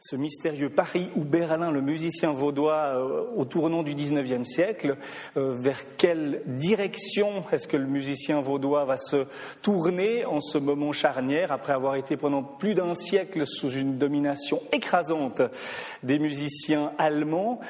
ce mystérieux Paris ou Berlin, le musicien vaudois euh, au tournant du XIXe siècle, euh, vers quelle direction est-ce que le musicien vaudois va se tourner en ce moment charnière, après avoir été pendant plus d'un siècle sous une domination écrasante des musiciens allemands?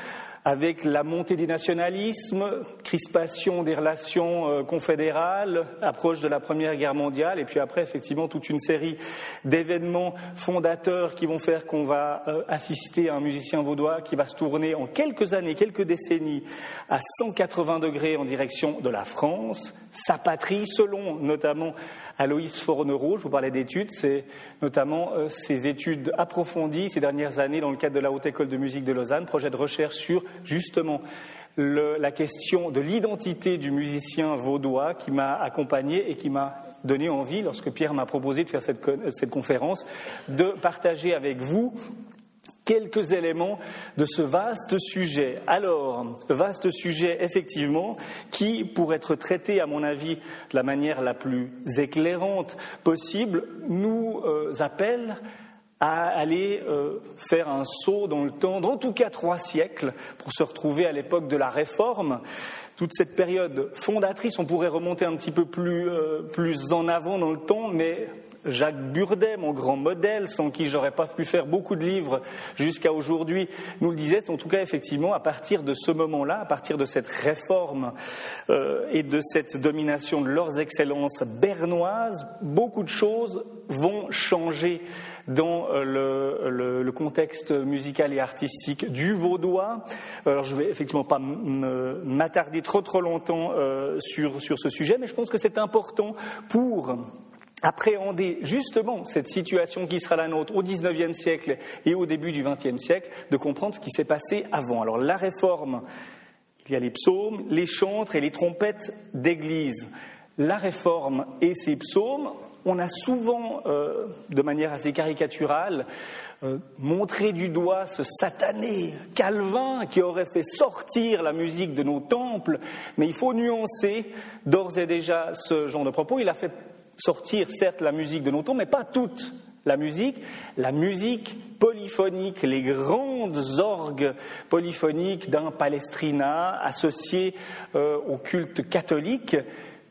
Avec la montée du nationalisme, crispation des relations euh, confédérales, approche de la Première Guerre mondiale, et puis après, effectivement, toute une série d'événements fondateurs qui vont faire qu'on va euh, assister à un musicien vaudois qui va se tourner en quelques années, quelques décennies, à 180 degrés en direction de la France, sa patrie, selon notamment Aloïs Fornereau, je vous parlais d'études, c'est notamment euh, ses études approfondies ces dernières années dans le cadre de la Haute École de musique de Lausanne, projet de recherche sur justement la question de l'identité du musicien vaudois qui m'a accompagné et qui m'a donné envie, lorsque Pierre m'a proposé de faire cette, cette conférence, de partager avec vous quelques éléments de ce vaste sujet. Alors, vaste sujet, effectivement, qui, pour être traité, à mon avis, de la manière la plus éclairante possible, nous euh, appelle à aller euh, faire un saut dans le temps, en tout cas trois siècles, pour se retrouver à l'époque de la Réforme. Toute cette période fondatrice, on pourrait remonter un petit peu plus, euh, plus en avant dans le temps, mais Jacques Burdet, mon grand modèle, sans qui j'aurais pas pu faire beaucoup de livres jusqu'à aujourd'hui, nous le disait. En tout cas, effectivement, à partir de ce moment-là, à partir de cette réforme euh, et de cette domination de leurs excellences bernoises, beaucoup de choses vont changer dans euh, le, le, contexte musical et artistique du vaudois. Alors je vais effectivement pas m'attarder trop trop longtemps euh, sur, sur ce sujet, mais je pense que c'est important pour appréhender justement cette situation qui sera la nôtre au XIXe siècle et au début du XXe siècle, de comprendre ce qui s'est passé avant. Alors la réforme, il y a les psaumes, les chantres et les trompettes d'église. La réforme et ses psaumes, on a souvent, euh, de manière assez caricaturale, euh, montré du doigt ce satané Calvin qui aurait fait sortir la musique de nos temples, mais il faut nuancer d'ores et déjà ce genre de propos. Il a fait sortir certes la musique de nos temps, mais pas toute la musique, la musique polyphonique, les grandes orgues polyphoniques d'un Palestrina associé euh, au culte catholique,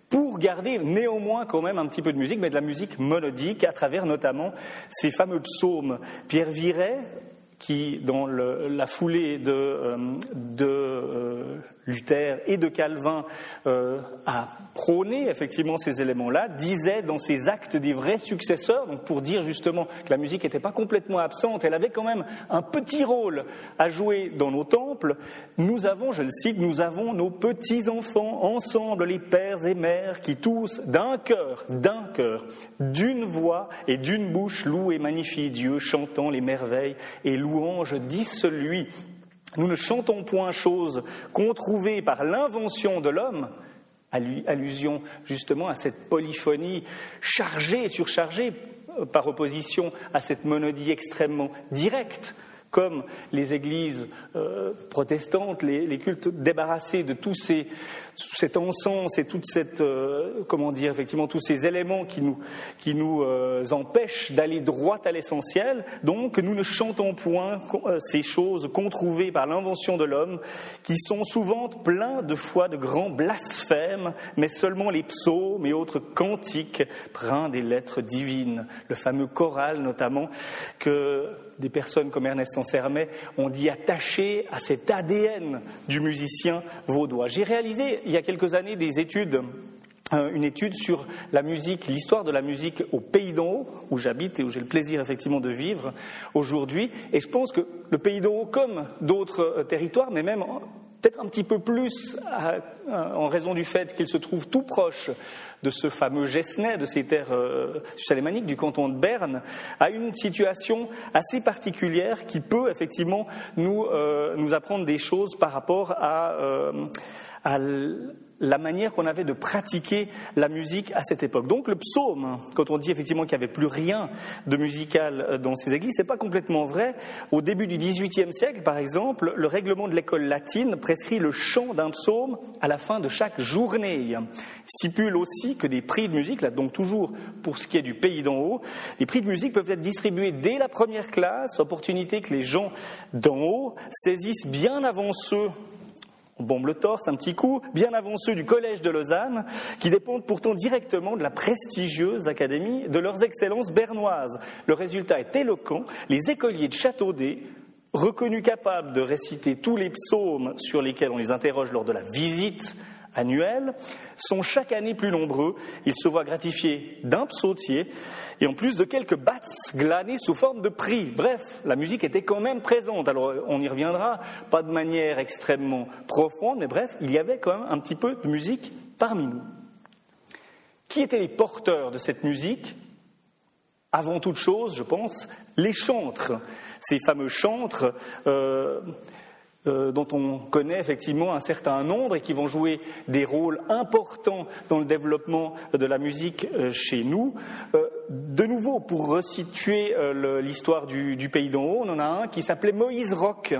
pour garder néanmoins quand même un petit peu de musique, mais de la musique monodique, à travers notamment ces fameux psaumes. Pierre Viret, qui, dans la foulée de, euh, euh, Luther et de Calvin euh, a prôné effectivement ces éléments-là, disait dans ses actes des vrais successeurs, donc pour dire justement que la musique n'était pas complètement absente, elle avait quand même un petit rôle à jouer dans nos temples. Nous avons, je le cite, nous avons nos petits enfants ensemble, les pères et mères, qui tous d'un cœur, d'un cœur, d'une voix et d'une bouche louent et magnifient Dieu, chantant les merveilles et louanges, dit celui nous ne chantons point chose qu'on trouvait par l'invention de l'homme, allusion justement à cette polyphonie chargée surchargée euh, par opposition à cette monodie extrêmement directe comme les églises euh, protestantes, les, cultes débarrassés de tous ces, cet encens et toute cette, euh, comment dire, effectivement, tous ces éléments qui nous, qui nous euh, empêchent d'aller droit à l'essentiel. Donc, nous ne chantons point ces choses controuvées par l'invention de l'homme, qui sont souvent pleins de foi de grands blasphèmes, mais seulement les psaumes et autres cantiques prennent des lettres divines. Le fameux choral, notamment, que des personnes comme Ernest Sansermet ont dit attaché à cet ADN du musicien vaudois. J'ai réalisé il y a quelques années des études euh, une étude sur la musique, l'histoire de la musique au Pays d'en haut, où j'habite et où j'ai le plaisir effectivement de vivre aujourd'hui. Et je pense que le Pays d'en haut, comme d'autres euh, territoires, mais même peut-être un petit peu plus en raison du fait qu'il se trouve tout proche de ce fameux Gesnay, de ces terres euh, salémaniques du canton de Berne, a une situation assez particulière qui peut effectivement nous, euh, apprendre des choses par rapport à, euh, à la manière qu'on avait de pratiquer la musique à cette époque. Donc le psaume, quand on dit effectivement qu'il n'y avait plus rien de musical euh, dans ces églises, c'est pas complètement vrai. Au début du XVIIIe siècle, par exemple, le règlement de l'école latine prescrit le chant d'un psaume à la fin de chaque journée. Il stipule aussi que des prix de musique, là donc toujours pour ce qui est du pays d'en haut, les prix de musique peuvent être distribués dès la première classe, opportunité que les gens d'en haut saisissent bien avant ceux on bombe le torse un petit coup, bien avant ceux du Collège de Lausanne, qui dépendent pourtant directement de la prestigieuse académie de leurs excellences bernoises. Le résultat est éloquent. Les écoliers de Châteaudet, reconnus capables de réciter tous les psaumes sur lesquels on les interroge lors de la visite annuels sont chaque année plus nombreux. Ils se voient gratifiés d'un psautier et en plus de quelques bats glanés sous forme de prix. Bref, la musique était quand même présente. Alors on y reviendra, pas de manière extrêmement profonde, mais bref, il y avait quand même un petit peu de musique parmi nous. Qui étaient les porteurs de cette musique? Avant toute chose, je pense, les chantres. Ces fameux chantres. Euh, euh, dont on connaît effectivement un certain nombre et qui vont jouer des rôles importants dans le développement de la musique euh, chez nous. Euh, de nouveau, pour resituer l'histoire du, du, pays d'en haut, on en a un qui s'appelait Moïse Roch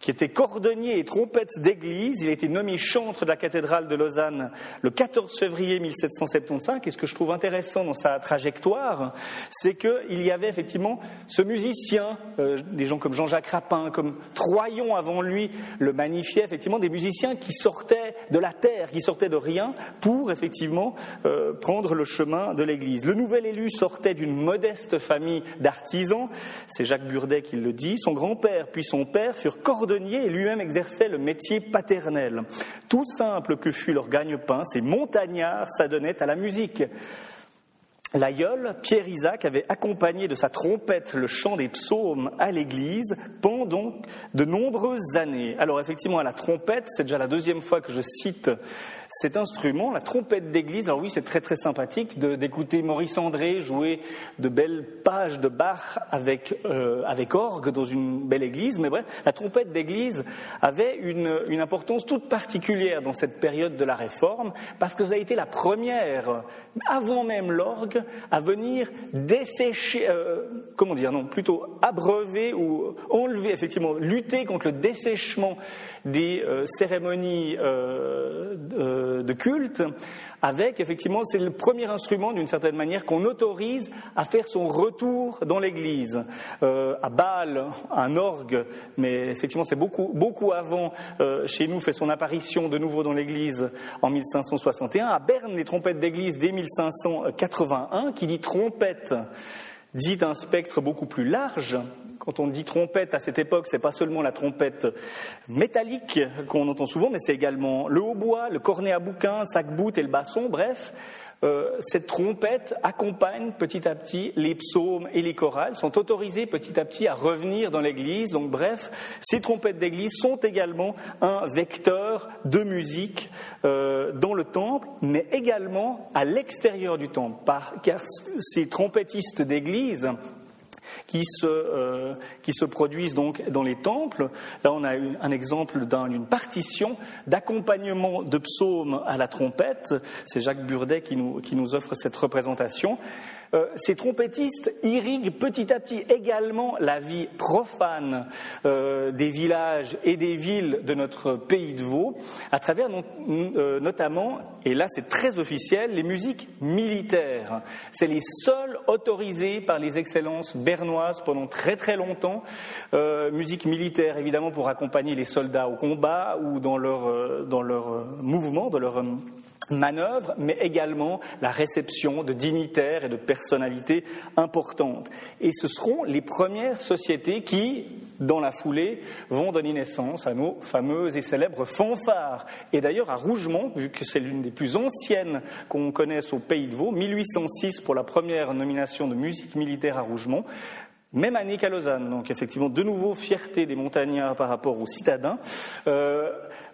qui était cordonnier et trompette d'église. Il a été nommé chantre de la cathédrale de Lausanne le 14 février 1775. Et ce que je trouve intéressant dans sa trajectoire, c'est qu'il y avait effectivement ce musicien, euh, des gens comme Jean-Jacques Rapin, comme Troyon avant lui le magnifiait, effectivement des musiciens qui sortaient de la terre, qui sortaient de rien pour effectivement euh, prendre le chemin de l'église. Le nouvel élu sortait d'une modeste famille d'artisans. C'est Jacques Burdet qui le dit. Son grand-père puis son père furent cordonniers et lui-même exerçait le métier paternel. Tout simple que fut leur gagne-pain, ces montagnards s'adonnaient à la musique. L'aïeul, Pierre Isaac, avait accompagné de sa trompette le chant des psaumes à l'église pendant de nombreuses années. Alors effectivement, à la trompette, c'est déjà la deuxième fois que je cite cet instrument, la trompette d'église. Alors oui, c'est très très sympathique d'écouter Maurice André jouer de belles pages de Bach avec, euh, avec orgue dans une belle église. Mais bref, la trompette d'église avait une, une importance toute particulière dans cette période de la Réforme parce que ça a été la première, avant même l'orgue, à venir dessécher, euh, comment dire, non, plutôt abreuver ou enlever, effectivement, lutter contre le dessèchement des euh, cérémonies euh, de culte avec, effectivement, c'est le premier instrument, d'une certaine manière, qu'on autorise à faire son retour dans l'Église. à Bâle, un orgue, mais effectivement, c'est beaucoup, beaucoup avant, chez nous, fait son apparition de nouveau dans l'Église en 1561. À Berne, les trompettes d'Église dès 1581 qui dit trompette dit un spectre beaucoup plus large. Quand on dit trompette à cette époque, c'est pas seulement la trompette métallique qu'on entend souvent, mais c'est également le hautbois, le cornet à bouquin, sac-bout et le basson, bref, euh, cette trompette accompagne petit à petit les psaumes et les chorales, sont autorisés petit à petit à revenir dans l'église. Donc bref, ces trompettes d'église sont également un vecteur de musique euh, dans le temple, mais également à l'extérieur du temple, car ces trompettistes d'église qui se, euh, qui se produisent donc dans les temples. Là, on a un exemple d'une partition d'accompagnement de psaumes à la trompette. C'est Jacques Burdet qui nous, qui nous offre cette représentation. Euh, ces trompettistes irriguent petit à petit également la vie profane euh, des villages et des villes de notre pays de Vaud, à travers euh, notamment, et là c'est très officiel, les musiques militaires. C'est les seuls autorisés par les excellences bernoises pendant très très longtemps. musique militaire évidemment pour accompagner les soldats au combat ou dans leur, dans leur mouvement, dans leur manœuvre, mais également la réception de dignitaires et de personnalités importantes. Et ce seront les premières sociétés qui, dans la foulée, vont donner naissance à nos fameuses et célèbres fanfares. Et d'ailleurs, à Rougemont, vu que c'est l'une des plus anciennes qu'on connaisse au Pays de Vaud, 1806 pour la première nomination de musique militaire à Rougemont, même année qu'à Lausanne, donc effectivement de nouveau fierté des montagnards par rapport aux citadins. Euh,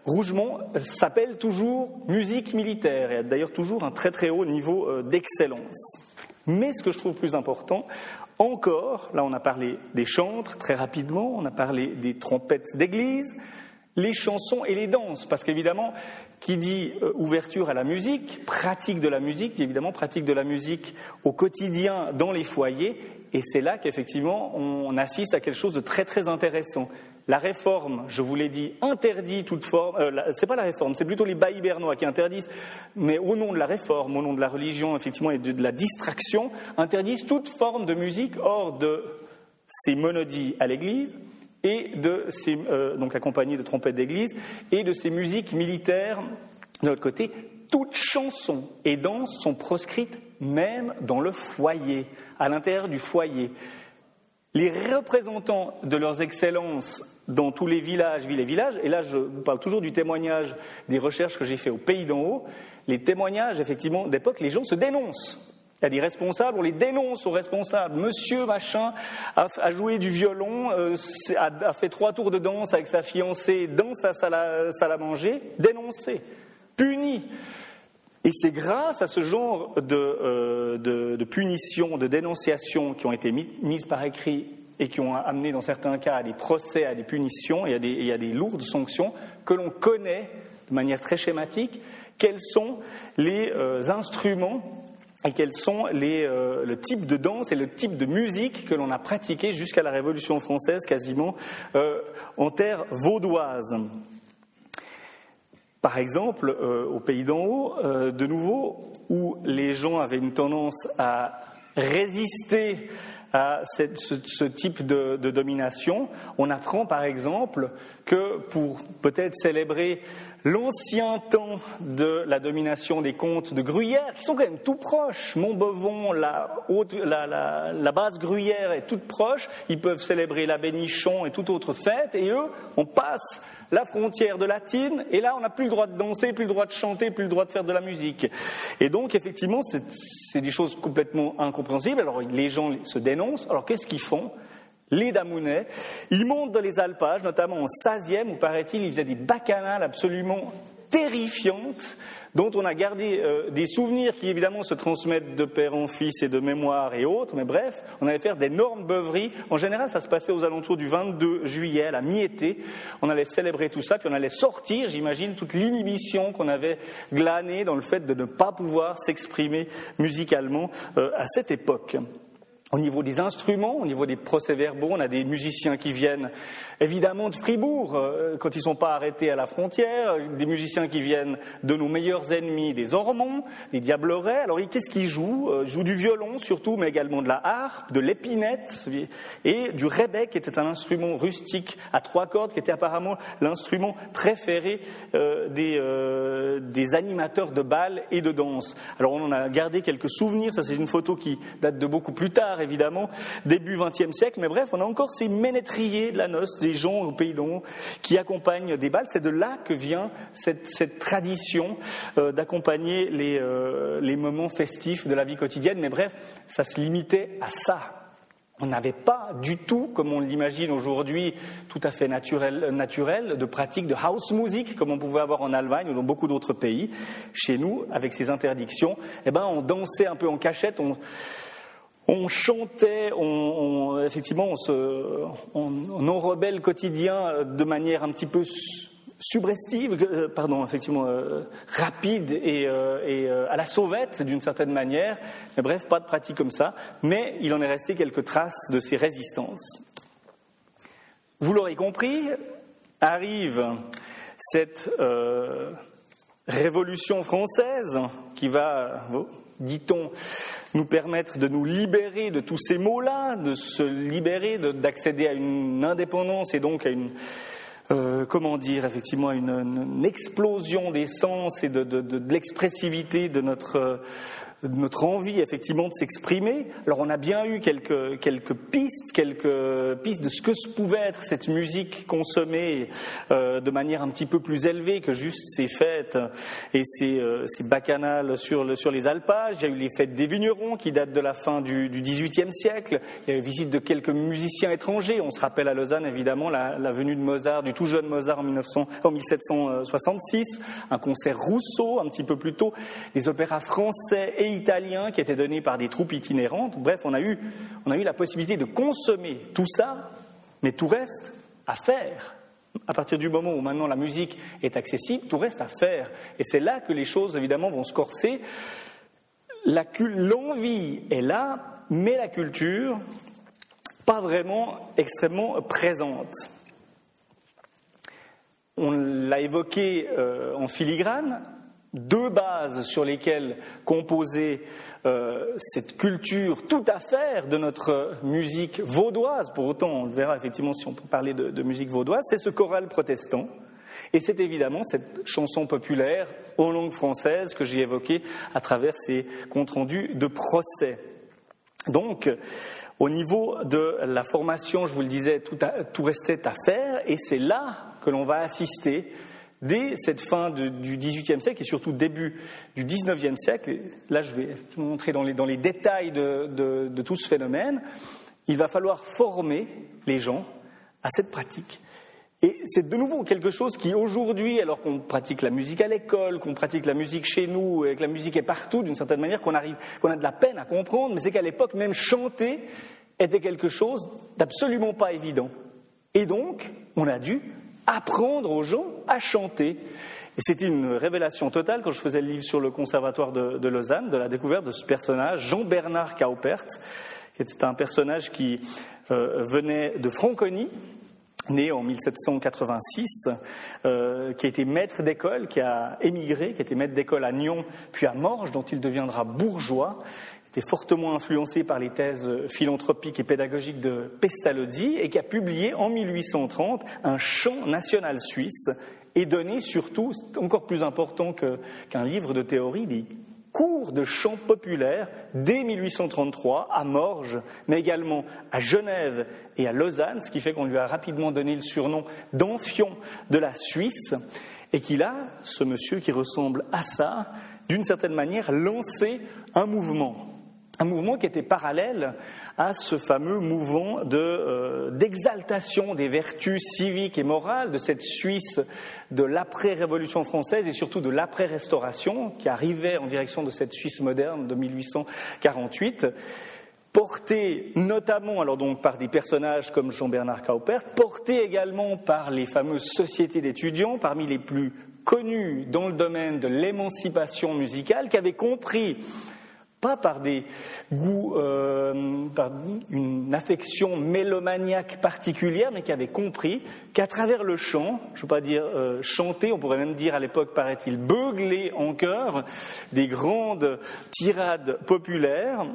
Rougemont s'appelle toujours musique militaire et a d'ailleurs toujours un très très haut niveau euh, d'excellence. Mais ce que je trouve plus important, encore, là on a parlé des chantres très rapidement, on a parlé des trompettes d'église, les chansons et les danses, parce qu'évidemment, qui dit euh, ouverture à la musique, pratique de la musique, dit évidemment pratique de la musique au quotidien dans les foyers, et c'est là qu'effectivement on assiste à quelque chose de très très intéressant. La réforme, je vous l'ai dit, interdit toute forme. Euh, c'est pas la réforme, c'est plutôt les baillis bernois qui interdisent, mais au nom de la réforme, au nom de la religion, effectivement, et de, la distraction, interdisent toute forme de musique hors de ces monodies à l'Église et de ces, euh, donc accompagnées de trompettes d'église et de ces musiques militaires de l'autre côté. Toutes chansons et danses sont proscrites même dans le foyer, à l'intérieur du foyer. Les représentants de leurs excellences dans tous les villages, villes et villages, et là je vous parle toujours du témoignage des recherches que j'ai fait au Pays d'en haut, les témoignages effectivement d'époque, les gens se dénoncent. Il y a des responsables, on les dénonce aux responsables. Monsieur machin a, joué du violon, euh, a, fait trois tours de danse avec sa fiancée dans sa salle à, manger, dénoncé, puni. Et c'est grâce à ce genre de, euh, de, de punitions, de dénonciations qui ont été mises par écrit et qui ont amené dans certains cas à des procès, à des punitions et à des, des lourdes sanctions, que l'on connaît de manière très schématique quels sont les euh, instruments et quels sont les, euh, le type de danse et le type de musique que l'on a pratiqué jusqu'à la Révolution française, quasiment euh, en terre vaudoise? Par exemple, au Pays d'en haut, de nouveau, où les gens avaient une tendance à résister à ce, type de, domination. On apprend par exemple que pour peut-être célébrer l'ancien temps de la domination des comtes de Gruyère, qui sont quand même tout proches, Montbevon, la, haute, la, la, base Gruyère est toute proche, ils peuvent célébrer la Bénichon et toute autre fête, et eux, on passe la frontière de latine, et là, on n'a plus le droit de danser, plus le droit de chanter, plus le droit de faire de la musique. Et donc, effectivement, c'est des choses complètement incompréhensibles. Alors, les gens se dénoncent. Alors, qu'est-ce qu'ils font? Les Damounais, ils montent dans les alpages, notamment en 16e, où paraît-il, ils faisaient des bacchanales absolument terrifiantes dont on a gardé euh, des souvenirs qui évidemment se transmettent de père en fils et de mémoire et autres, mais bref, on allait faire d'énormes beuveries. En général, ça se passait aux alentours du 22 juillet, à la mi-été. On allait célébrer tout ça, puis on allait sortir, j'imagine, toute l'inhibition qu'on avait glanée dans le fait de ne pas pouvoir s'exprimer musicalement euh, à cette époque. Au niveau des instruments, au niveau des procès-verbaux, on a des musiciens qui viennent évidemment de Fribourg euh, quand ils ne sont pas arrêtés à la frontière, des musiciens qui viennent de nos meilleurs ennemis, des Ormonds, des Diablerets. Alors qu'est-ce qu'ils jouent? Euh, Ils jouent du violon surtout, mais également de la harpe, de l'épinette et du rebec, qui était un instrument rustique à trois cordes, qui était apparemment l'instrument préféré euh, des, animateurs de bal et de danse. Alors on en a gardé quelques souvenirs, ça c'est une photo qui date de beaucoup plus tard évidemment, début XXe siècle. Mais bref, on a encore ces ménétriers de la noce, des gens au pays long qui accompagnent des balles. C'est de là que vient cette, tradition euh, d'accompagner les, euh, les moments festifs de la vie quotidienne. Mais bref, ça se limitait à ça. On n'avait pas du tout, comme on l'imagine aujourd'hui, tout à fait naturel, naturel, de pratique de house music, comme on pouvait avoir en Allemagne ou dans beaucoup d'autres pays. Chez nous, avec ces interdictions, eh ben, on dansait un peu en cachette, on, on chantait, on, effectivement, on, se, on, enrobait le quotidien de manière un petit peu subrestive, euh, pardon, effectivement, euh, rapide et, euh, à la sauvette d'une certaine manière. Bref, pas de pratique comme ça. Mais il en est resté quelques traces de ces résistances. Vous l'aurez compris, arrive cette révolution française qui va dit-on, nous permettre de nous libérer de tous ces mots-là, de se libérer, d'accéder à une indépendance et donc à une, euh, comment dire, effectivement, une, une, explosion des sens et de, l'expressivité de notre notre envie effectivement de s'exprimer. Alors on a bien eu quelques, quelques pistes, quelques pistes de ce que pouvait être cette musique consommée euh, de manière un petit peu plus élevée que juste ces fêtes et ces, euh, ces bacchanales sur, le, sur les alpages. Il y a eu les fêtes des vignerons qui datent de la fin du, du XVIIIe siècle. Il y a eu visite de quelques musiciens étrangers. On se rappelle à Lausanne évidemment la, la venue de Mozart, du tout jeune Mozart en, 1900, en 1766, un concert Rousseau un petit peu plus tôt, des opéras français italien qui était donné par des troupes itinérantes. Bref, on a eu, on a eu la possibilité de consommer tout ça, mais tout reste à faire. À partir du moment où maintenant la musique est accessible, tout reste à faire. Et c'est là que les choses, évidemment, vont se corser. L'envie est là, mais la culture, pas vraiment extrêmement présente. On l'a évoqué euh, en filigrane, deux bases sur lesquelles composer euh, cette culture tout à faire de notre musique vaudoise, pour autant on le verra effectivement si on peut parler de, musique vaudoise, c'est ce choral protestant. Et c'est évidemment cette chanson populaire en langue française que j'ai évoquée à travers ces comptes rendus de procès. Donc, au niveau de la formation, je vous le disais, tout, tout restait à faire, et c'est là que l'on va assister dès cette fin du XVIIIe siècle et surtout début du XIXe siècle, là je vais vous montrer dans les, détails de, tout ce phénomène, il va falloir former les gens à cette pratique. Et c'est de nouveau quelque chose qui aujourd'hui, alors qu'on pratique la musique à l'école, qu'on pratique la musique chez nous, et que la musique est partout d'une certaine manière, qu'on arrive, qu'on a de la peine à comprendre, mais c'est qu'à l'époque même chanter était quelque chose d'absolument pas évident. Et donc, on a dû apprendre aux gens à chanter. Et c'était une révélation totale quand je faisais le livre sur le conservatoire de, Lausanne, de la découverte de ce personnage, Jean-Bernard Kaupert, qui était un personnage qui euh, venait de Franconie, né en 1786, euh, qui a été maître d'école, qui a émigré, qui a été maître d'école à Nyon, puis à Morges, dont il deviendra bourgeois, était fortement influencé par les thèses philanthropiques et pédagogiques de Pestalozzi et qui a publié en 1830 un chant national suisse et donné surtout, encore plus important qu'un livre de théorie, des cours de chant populaire dès 1833 à Morges, mais également à Genève et à Lausanne, ce qui fait qu'on lui a rapidement donné le surnom d'Amphion de la Suisse, et qu'il a, ce monsieur qui ressemble à ça, d'une certaine manière, lancé un mouvement un mouvement qui était parallèle à ce fameux mouvement euh, d'exaltation des vertus civiques et morales de cette Suisse de l'après-révolution française et surtout de l'après-restauration qui arrivait en direction de cette Suisse moderne de 1848 porté notamment alors donc par des personnages comme Jean-Bernard Kaupert, porté également par les fameuses sociétés d'étudiants, parmi les plus connus dans le domaine de l'émancipation musicale, qui avaient compris par des goûts, euh, par une affection mélomaniaque particulière, mais qui avait compris qu'à travers le chant, je ne veux pas dire euh, chanter, on pourrait même dire à l'époque, paraît-il, beugler en chœur des grandes tirades populaires,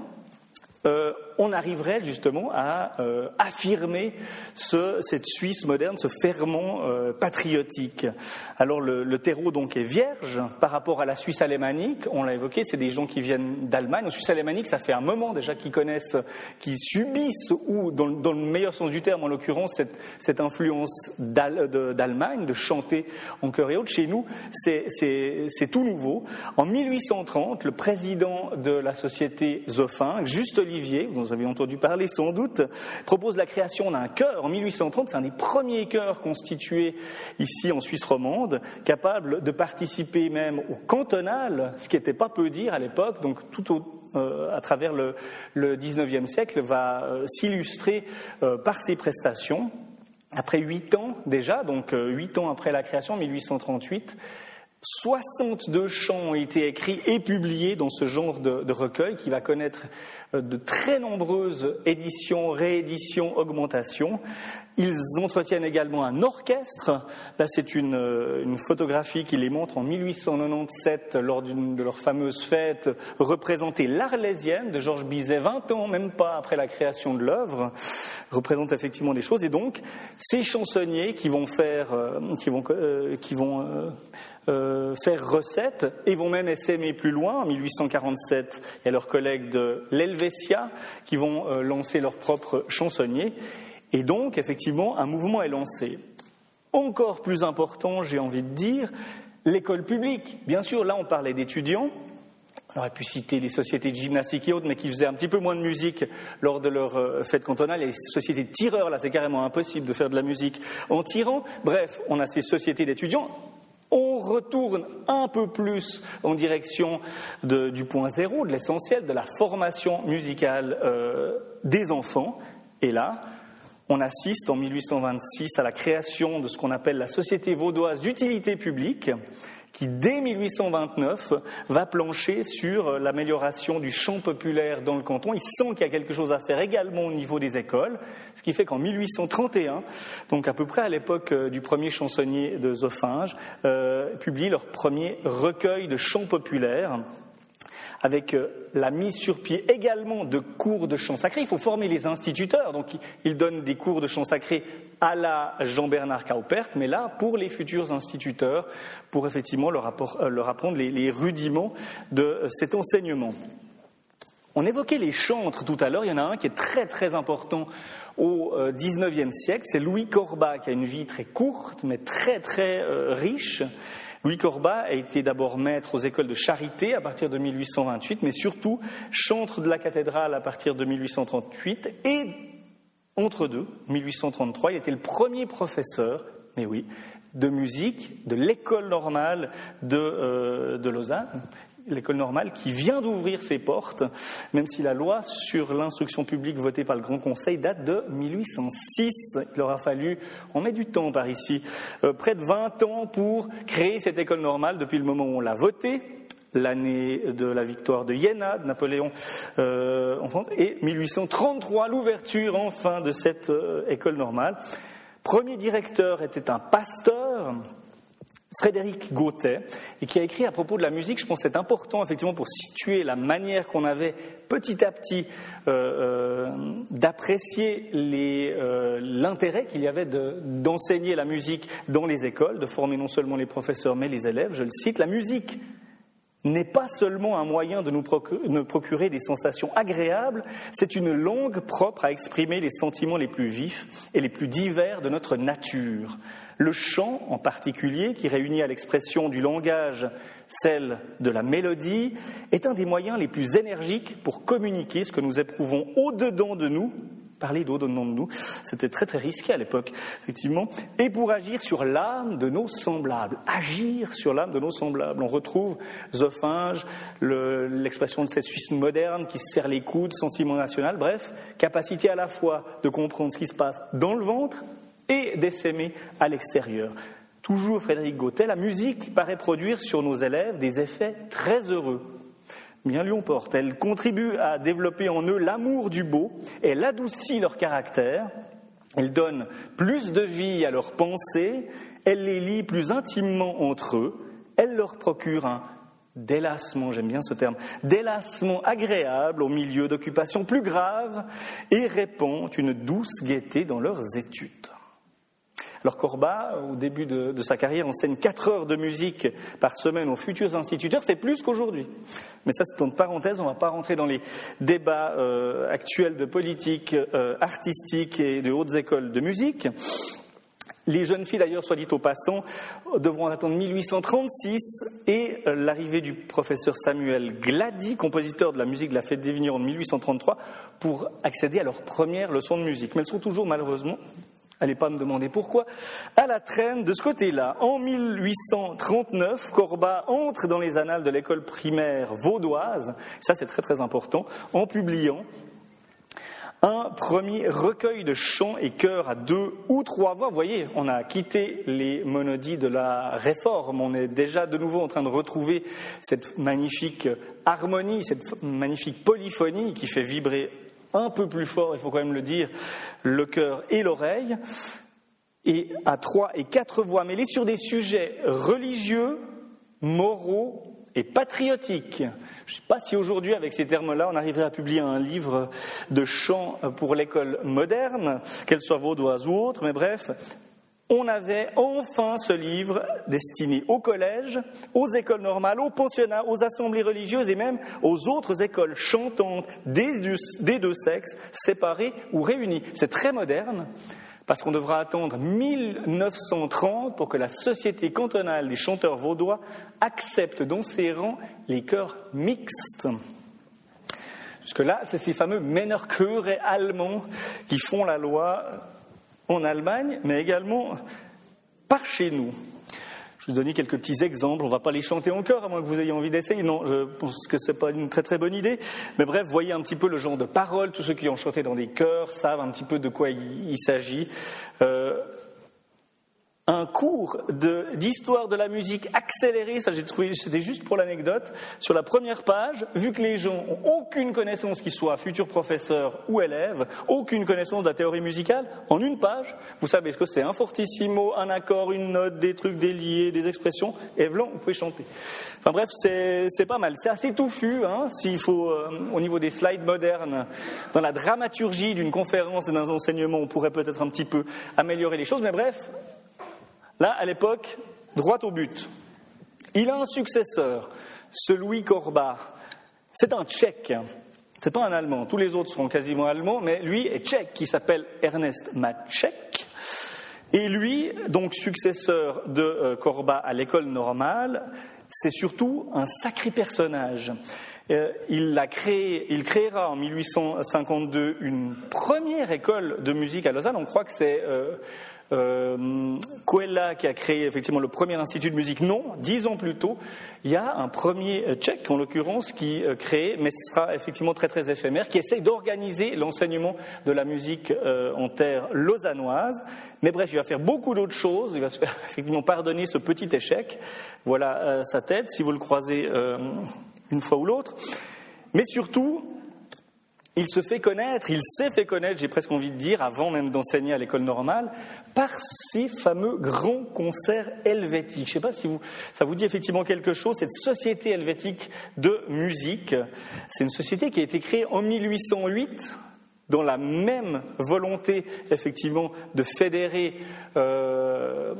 euh, on arriverait justement à euh, affirmer cette Suisse moderne, ce ferment euh, patriotique. Alors le, terreau donc est vierge par rapport à la Suisse alémanique. On l'a évoqué, c'est des gens qui viennent d'Allemagne. En Suisse alémanique, ça fait un moment déjà qu'ils connaissent, qu'ils subissent ou dans, le meilleur sens du terme, en l'occurrence cette, influence d'Allemagne de chanter en chœur et autres. Chez nous, c'est tout nouveau. En 1830, le président de la société Zoffin, Juste Olivier, vous avez entendu parler sans doute, propose la création d'un chœur. En 1830, c'est un des premiers chœurs constitués ici en Suisse romande, capable de participer même au cantonal, ce qui n'était pas peu dire à l'époque, donc tout euh, à travers le, le 19e siècle, va euh, s'illustrer euh, par ses prestations. Après huit ans déjà, donc huit ans après la création, 1838, 62 chants ont été écrits et publiés dans ce genre de, recueil qui va connaître euh, de très nombreuses éditions, rééditions, augmentations. Ils entretiennent également un orchestre. Là, c'est une, euh, une, photographie qui les montre en 1897 lors d'une de leurs fameuses fêtes représenter l'Arlésienne de Georges Bizet, 20 ans, même pas après la création de l'œuvre, représente effectivement des choses. Et donc, ces chansonniers qui vont faire, euh, qui vont, qui vont euh, faire recette et vont même essaimer plus loin. En 1847, il y a leurs collègues de l'Helvetia qui vont euh, lancer leur propre chansonnier. Et donc, effectivement, un mouvement est lancé. Encore plus important, j'ai envie de dire, l'école publique. Bien sûr, là, on parlait d'étudiants. On aurait pu citer les sociétés de gymnastique et autres, mais qui faisaient un petit peu moins de musique lors de leur euh, fête cantonale. les sociétés de tireurs, là, c'est carrément impossible de faire de la musique en tirant. Bref, on a ces sociétés d'étudiants on retourne un peu plus en direction du point zéro, de l'essentiel, de la formation musicale euh, des enfants. Et là, on assiste en 1826 à la création de ce qu'on appelle la Société vaudoise d'utilité publique, qui dès 1829 va plancher sur l'amélioration du chant populaire dans le canton. Il sent qu'il y a quelque chose à faire également au niveau des écoles, ce qui fait qu'en 1831, donc à peu près à l'époque euh, du premier chansonnier de Zophinge, euh, publie leur premier recueil de chants populaires avec euh, la mise sur pied également de cours de chant sacré. Il faut former les instituteurs, donc il donne des cours de chant sacré à la Jean-Bernard Kaupert, mais là, pour les futurs instituteurs, pour effectivement leur, euh, apprendre les, rudiments de euh, cet enseignement. On évoquait les chantres tout à l'heure, il y en a un qui est très très important au XIXe siècle, c'est Louis Corbat, qui a une vie très courte, mais très très riche, Louis Corbat a été d'abord maître aux écoles de charité à partir de 1828, mais surtout chantre de la cathédrale à partir de 1838 et entre deux, 1833, il était le premier professeur, mais oui, de musique de l'école normale de, euh, de Lausanne l'école normale, qui vient d'ouvrir ses portes, même si la loi sur l'instruction publique votée par le Grand Conseil date de 1806. Il aura fallu, on met du temps par ici, euh, près de 20 ans pour créer cette école normale depuis le moment où on l'a votée, l'année de la victoire de Iéna, de Napoléon euh, en France, et 1833, l'ouverture enfin de cette euh, école normale. Premier directeur était un pasteur, Frédéric Gauthet, et qui a écrit à propos de la musique, je pense que c'est important effectivement pour situer la manière qu'on avait petit à petit euh, euh, d'apprécier euh, l'intérêt qu'il y avait d'enseigner la musique dans les écoles, de former non seulement les professeurs mais les élèves. Je le cite, la musique n'est pas seulement un moyen de nous procurer des sensations agréables, c'est une langue propre à exprimer les sentiments les plus vifs et les plus divers de notre nature. Le chant, en particulier, qui réunit à l'expression du langage celle de la mélodie, est un des moyens les plus énergiques pour communiquer ce que nous éprouvons au-dedans de nous parler d'au-dedans de nous, c'était très très risqué à l'époque, effectivement, et pour agir sur l'âme de nos semblables, agir sur l'âme de nos semblables. On retrouve Zophinge, l'expression de cette Suisse moderne qui se serre les coudes, sentiment national, bref, capacité à la fois de comprendre ce qui se passe dans le ventre et d'essaimer à l'extérieur. Toujours Frédéric Gauthier, la musique paraît produire sur nos élèves des effets très heureux. Bien lui porte. Elle contribue à développer en eux l'amour du beau, elle adoucit leur caractère, elle donne plus de vie à leurs pensées, elle les lie plus intimement entre eux, elle leur procure un délassement, j'aime bien ce terme, délassement agréable au milieu d'occupations plus graves et répand une douce gaieté dans leurs études. Alors Corbat, au début de, sa carrière, enseigne 4 heures de musique par semaine aux futurs instituteurs, c'est plus qu'aujourd'hui. Mais ça, c'est une parenthèse, on ne va pas rentrer dans les débats euh, actuels de politique euh, artistique et de hautes écoles de musique. Les jeunes filles, d'ailleurs, soit dit au passant, devront attendre 1836 et euh, l'arrivée du professeur Samuel Glady, compositeur de la musique de la fête des de 1833, pour accéder à leur première leçon de musique. Mais elles sont toujours, malheureusement, Allez pas me demander pourquoi. À la traîne de ce côté-là, en 1839, Corbat entre dans les annales de l'école primaire vaudoise, ça c'est très très important, en publiant un premier recueil de chants et chœurs à deux ou trois voix. Vous voyez, on a quitté les monodies de la réforme, on est déjà de nouveau en train de retrouver cette magnifique harmonie, cette magnifique polyphonie qui fait vibrer un peu plus fort, il faut quand même le dire, le cœur et l'oreille, et à trois et quatre voix mêlées sur des sujets religieux, moraux et patriotiques. Je ne sais pas si aujourd'hui, avec ces termes-là, on arriverait à publier un livre de chants pour l'école moderne, qu'elle soit vaudoise ou autre, mais bref, on avait enfin ce livre destiné aux collèges, aux écoles normales, aux pensionnats, aux assemblées religieuses et même aux autres écoles chantantes des deux, sexes, séparés ou réunis. C'est très moderne parce qu'on devra attendre 1930 pour que la Société cantonale des chanteurs vaudois accepte dans ses rangs les chœurs mixtes. Jusque-là, c'est ces fameux Männerchöre allemands qui font la loi en Allemagne, mais également par chez nous. Je vais vous donner quelques petits exemples. On ne va pas les chanter encore, à moins que vous ayez envie d'essayer. Non, je pense que ce n'est pas une très très bonne idée. Mais bref, voyez un petit peu le genre de paroles. Tous ceux qui ont chanté dans des chœurs savent un petit peu de quoi il, s'agit. Euh, un cours d'histoire de, la musique accéléré, ça j'ai trouvé, c'était juste pour l'anecdote, sur la première page, vu que les gens ont aucune connaissance, qu'ils soient futurs professeurs ou élèves, aucune connaissance de la théorie musicale, en une page, vous savez ce que c'est un fortissimo, un accord, une note, des trucs déliés, des expressions, et blanc, vous pouvez chanter. Enfin bref, c'est pas mal. C'est assez touffu, hein, s'il faut, euh, au niveau des slides modernes, dans la dramaturgie d'une conférence et d'un enseignement, on pourrait peut-être un petit peu améliorer les choses, mais bref, Là, à l'époque, droit au but. Il a un successeur, ce Louis Corba. C'est un Tchèque. C'est pas un Allemand. Tous les autres seront quasiment allemands, mais lui est tchèque, qui s'appelle Ernest Maček. Et lui, donc successeur de euh, Corba à l'école normale, c'est surtout un sacré personnage. Euh, il, a créé, il créera en 1852 une première école de musique à Lausanne. On croit que c'est euh, euh, qui a créé effectivement le premier institut de musique. Non, dix ans plus tôt, il y a un premier tchèque, en l'occurrence, qui euh, crée, mais ce sera effectivement très très éphémère, qui essaye d'organiser l'enseignement de la musique en terre lausannoise. Mais bref, il va faire beaucoup d'autres choses. Il va se faire effectivement pardonner ce petit échec. Voilà sa tête, si vous le croisez une fois ou l'autre. Mais surtout, il se fait connaître, il s'est fait connaître, j'ai presque envie de dire, avant même d'enseigner à l'école normale, par ces fameux grands concerts helvétiques. Je ne sais pas si vous, ça vous dit effectivement quelque chose, cette société helvétique de musique. C'est une société qui a été créée en 1808 dans la même volonté, effectivement, de fédérer euh,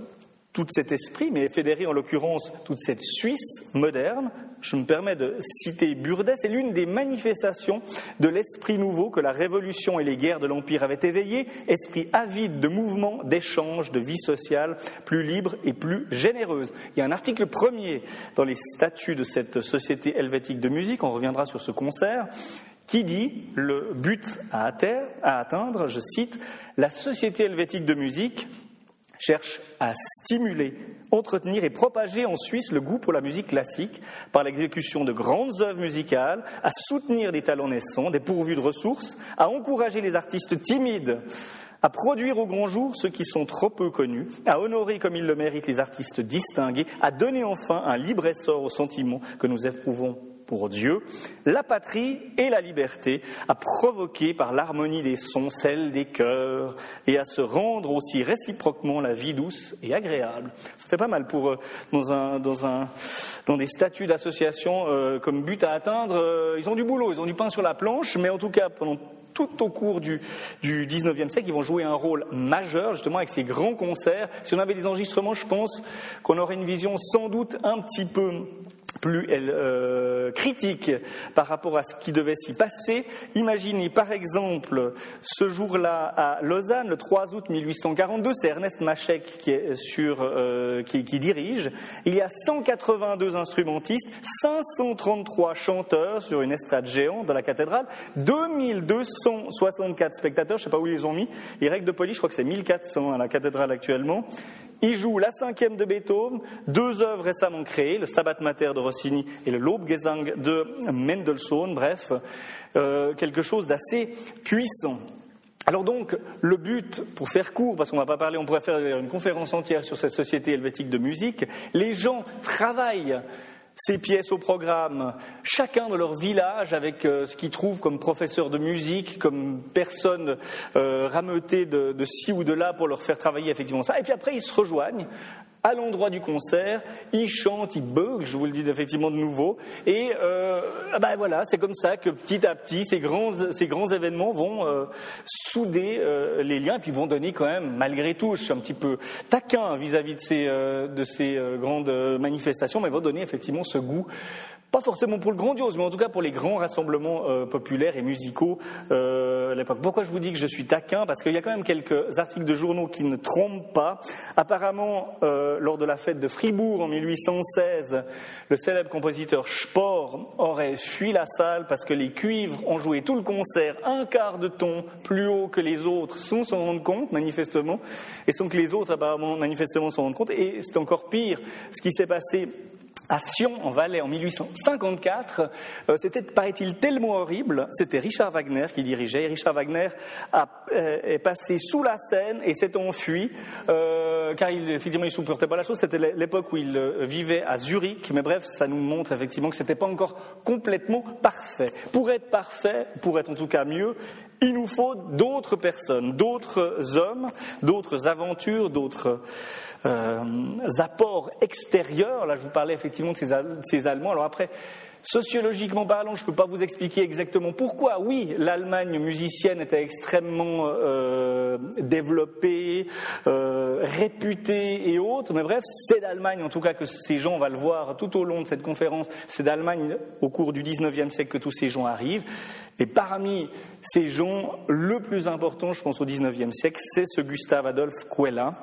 tout cet esprit, mais fédérer en l'occurrence toute cette Suisse moderne. Je me permets de citer Burdet, c'est l'une des manifestations de l'esprit nouveau que la Révolution et les guerres de l'Empire avaient éveillé, esprit avide de mouvements, d'échanges, de vie sociale plus libre et plus généreuse. Il y a un article premier dans les statuts de cette société helvétique de musique, on reviendra sur ce concert, qui dit le but à atteindre, je cite, la société helvétique de musique cherche à stimuler, entretenir et propager en Suisse le goût pour la musique classique par l'exécution de grandes œuvres musicales, à soutenir des talents naissants, des pourvus de ressources, à encourager les artistes timides, à produire au grand jour ceux qui sont trop peu connus, à honorer comme ils le méritent les artistes distingués, à donner enfin un libre essor aux sentiments que nous éprouvons pour Dieu, la patrie et la liberté, à provoquer par l'harmonie des sons celle des cœurs, et à se rendre aussi réciproquement la vie douce et agréable. Ça fait pas mal pour euh, dans un dans un dans des statuts d'association euh, comme but à atteindre. Euh, ils ont du boulot, ils ont du pain sur la planche, mais en tout cas pendant tout au cours du, du 19e siècle, ils vont jouer un rôle majeur justement avec ces grands concerts. Si on avait des enregistrements, je pense qu'on aurait une vision sans doute un petit peu plus euh, critique par rapport à ce qui devait s'y passer. Imaginez par exemple ce jour-là à Lausanne, le 3 août 1842, c'est Ernest Machek qui, est sur, euh, qui, dirige. Il y a 182 instrumentistes, 533 chanteurs sur une estrade géante dans la cathédrale, 2264 spectateurs, je ne sais pas où ils les ont mis. Les règles de police, je crois que c'est 1400 à la cathédrale actuellement. Il joue la cinquième de Beethoven, deux œuvres récemment créées, le Stabat Mater de Rossini et le Lobgesang de Mendelssohn, bref, euh, quelque chose d'assez puissant. Alors donc, le but, pour faire court, parce qu'on ne va pas parler, on pourrait faire une conférence entière sur cette société helvétique de musique, les gens travaillent ces pièces au programme, chacun de leur village avec euh, ce qu'ils trouvent comme professeur de musique, comme personne euh, rameutée de, de, ci ou de là pour leur faire travailler effectivement ça. Et puis après, ils se rejoignent à l'endroit du concert, ils chantent, ils bug, je vous le dis effectivement de nouveau, et euh, ben voilà, c'est comme ça que petit à petit ces grands, ces grands événements vont euh, souder euh, les liens, et puis vont donner quand même, malgré tout, je suis un petit peu taquin vis-à-vis de ces, de ces grandes manifestations, mais vont donner effectivement ce goût pas forcément pour le grandiose, mais en tout cas pour les grands rassemblements euh, populaires et musicaux euh, à l'époque. Pourquoi je vous dis que je suis taquin? Parce qu'il y a quand même quelques articles de journaux qui ne trompent pas. Apparemment, euh, lors de la fête de Fribourg en 1816, le célèbre compositeur Spohr aurait fui la salle parce que les cuivres ont joué tout le concert un quart de ton plus haut que les autres sans s'en rendre compte, manifestement, et sans que les autres, apparemment, manifestement, s'en rendent compte. Et c'est encore pire, ce qui s'est passé à Sion, en Valais, en 1854. Euh, c'était, paraît-il, tellement horrible. C'était Richard Wagner qui dirigeait. Richard Wagner a, euh, est passé sous la scène et s'est enfui, euh, car il, effectivement, il supportait pas la chose. C'était l'époque où il vivait à Zurich. Mais bref, ça nous montre effectivement que c'était pas encore complètement parfait. Pour être parfait, pour être en tout cas mieux, il nous faut d'autres personnes, d'autres hommes, d'autres aventures, d'autres euh, apports extérieurs. Là, je vous parlais effectivement de ces, Allemands. Alors après, Sociologiquement parlant, je ne peux pas vous expliquer exactement pourquoi. Oui, l'Allemagne musicienne était extrêmement euh, développée, euh, réputée et autres, mais bref, c'est d'Allemagne en tout cas que ces gens, on va le voir tout au long de cette conférence, c'est d'Allemagne au cours du 19e siècle que tous ces gens arrivent. Et parmi ces gens, le plus important, je pense au 19e siècle, c'est ce Gustave Adolphe Quella,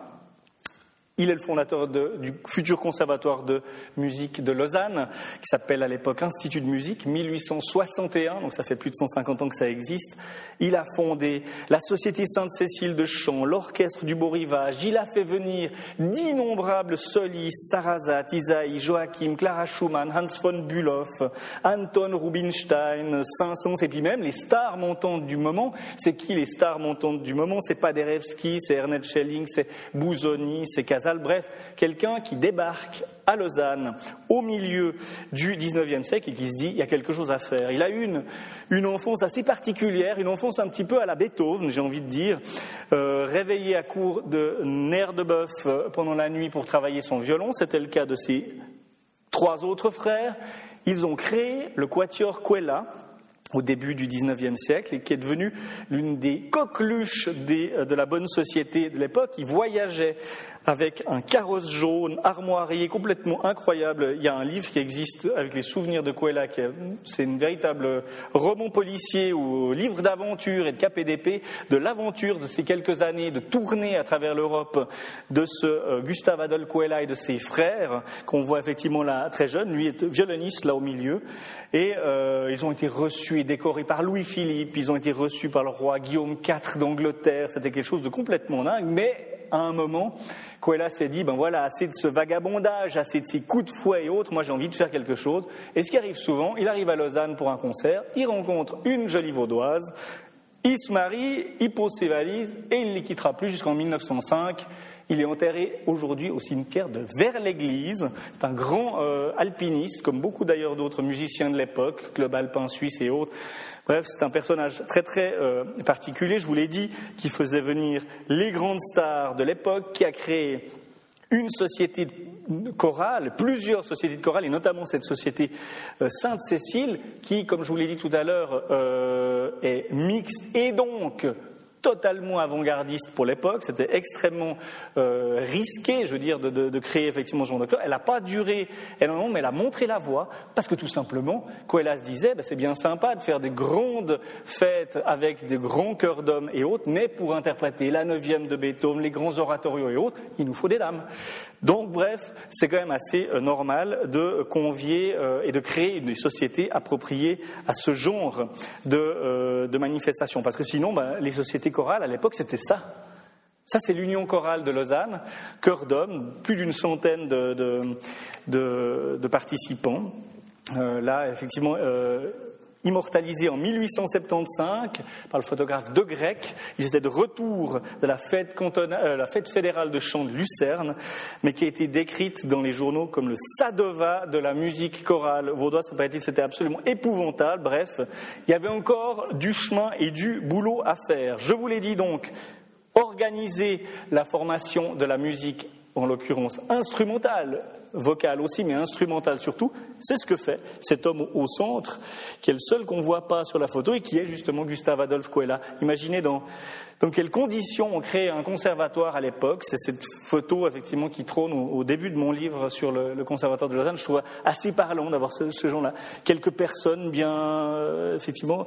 il est le fondateur du futur conservatoire de musique de Lausanne, qui s'appelle à l'époque Institut de musique, 1861, donc ça fait plus de 150 ans que ça existe. Il a fondé la Société Sainte-Cécile de chant, l'Orchestre du Beau Rivage. Il a fait venir d'innombrables solistes, Sarrazat, Isaïe, Joachim, Clara Schumann, Hans von Bülow, Anton Rubinstein, Saint-Saëns, et puis même les stars montantes du moment. C'est qui les stars montantes du moment? C'est Paderewski, c'est Ernest Schelling, c'est Bouzoni, c'est Bref, quelqu'un qui débarque à Lausanne au milieu du 19e siècle et qui se dit il y a quelque chose à faire. Il a une, une enfance assez particulière, une enfance un petit peu à la Beethoven, j'ai envie de dire, euh, réveillé à court de nerfs de bœuf euh, pendant la nuit pour travailler son violon. C'était le cas de ses trois autres frères. Ils ont créé le Quatuor Quella, au début du XIXe siècle et qui est devenu l'une des coqueluches euh, de la bonne société de l'époque. Il voyageait avec un carrosse jaune, armoirier, complètement incroyable. Il y a un livre qui existe avec les souvenirs de Coella, c'est une véritable roman policier ou livre d'aventure et de KPDP, de l'aventure de ces quelques années de tournée à travers l'Europe de ce euh, Gustave Adolphe Coella et de ses frères, qu'on voit effectivement là très jeune. Lui est violoniste là au milieu. Et euh, ils ont été reçus et décorés par Louis-Philippe, ils ont été reçus par le roi Guillaume IV d'Angleterre. C'était quelque chose de complètement dingue, mais à un moment, Coella s'est dit, ben voilà, assez de ce vagabondage, assez de ces coups de fouet et autres, moi j'ai envie de faire quelque chose. Et ce qui arrive souvent, il arrive à Lausanne pour un concert, il rencontre une jolie vaudoise, il se marie, il pose ses valises et il ne les quittera plus jusqu'en 1905. Il est enterré aujourd'hui au cimetière de Vers-l'Église. C'est un grand euh, alpiniste, comme beaucoup d'ailleurs d'autres musiciens de l'époque, club alpin suisse et autres. Bref, c'est un personnage très très euh, particulier, je vous l'ai dit, qui faisait venir les grandes stars de l'époque, qui a créé une société chorale, plusieurs sociétés de chorale, et notamment cette société euh, Sainte-Cécile, qui, comme je vous l'ai dit tout à l'heure, est mixte et donc totalement avant-gardiste pour l'époque, c'était extrêmement euh, risqué, je veux dire, de, créer effectivement ce genre de chœur. Elle n'a pas duré énormément, mais elle a montré la voie, parce que tout simplement, se disait, ben, c'est bien sympa de faire des grandes fêtes avec des grands chœurs d'hommes et autres, mais pour interpréter la neuvième de Beethoven, les grands oratorios et autres, il nous faut des dames. Donc bref, c'est quand même assez euh, normal de convier euh, et de créer une société appropriée à ce genre de, de manifestation, parce que sinon, ben, les sociétés chorale, à l'époque, c'était ça. Ça, c'est l'Union chorale de Lausanne, cœur d'hommes, plus d'une centaine de, de, participants. Euh, là, effectivement, euh, immortalisé en 1875 par le photographe De Grec. Ils étaient de retour de la fête, euh, la fête fédérale de chant de Lucerne, mais qui a été décrite dans les journaux comme le Sadova de la musique chorale vaudoise. C'était absolument épouvantable. Bref, il y avait encore du chemin et du boulot à faire. Je vous l'ai dit donc, organiser la formation de la musique en l'occurrence instrumentale, vocale aussi, mais instrumentale surtout, c'est ce que fait cet homme au centre, qui est le seul qu'on ne voit pas sur la photo et qui est justement Gustave Adolphe Coella. Imaginez dans dans quelles conditions on crée un conservatoire à l'époque. C'est cette photo effectivement qui trône au, début de mon livre sur le, conservatoire de Lausanne. Je trouve assez parlant d'avoir ce, genre-là. Quelques personnes bien, euh, effectivement,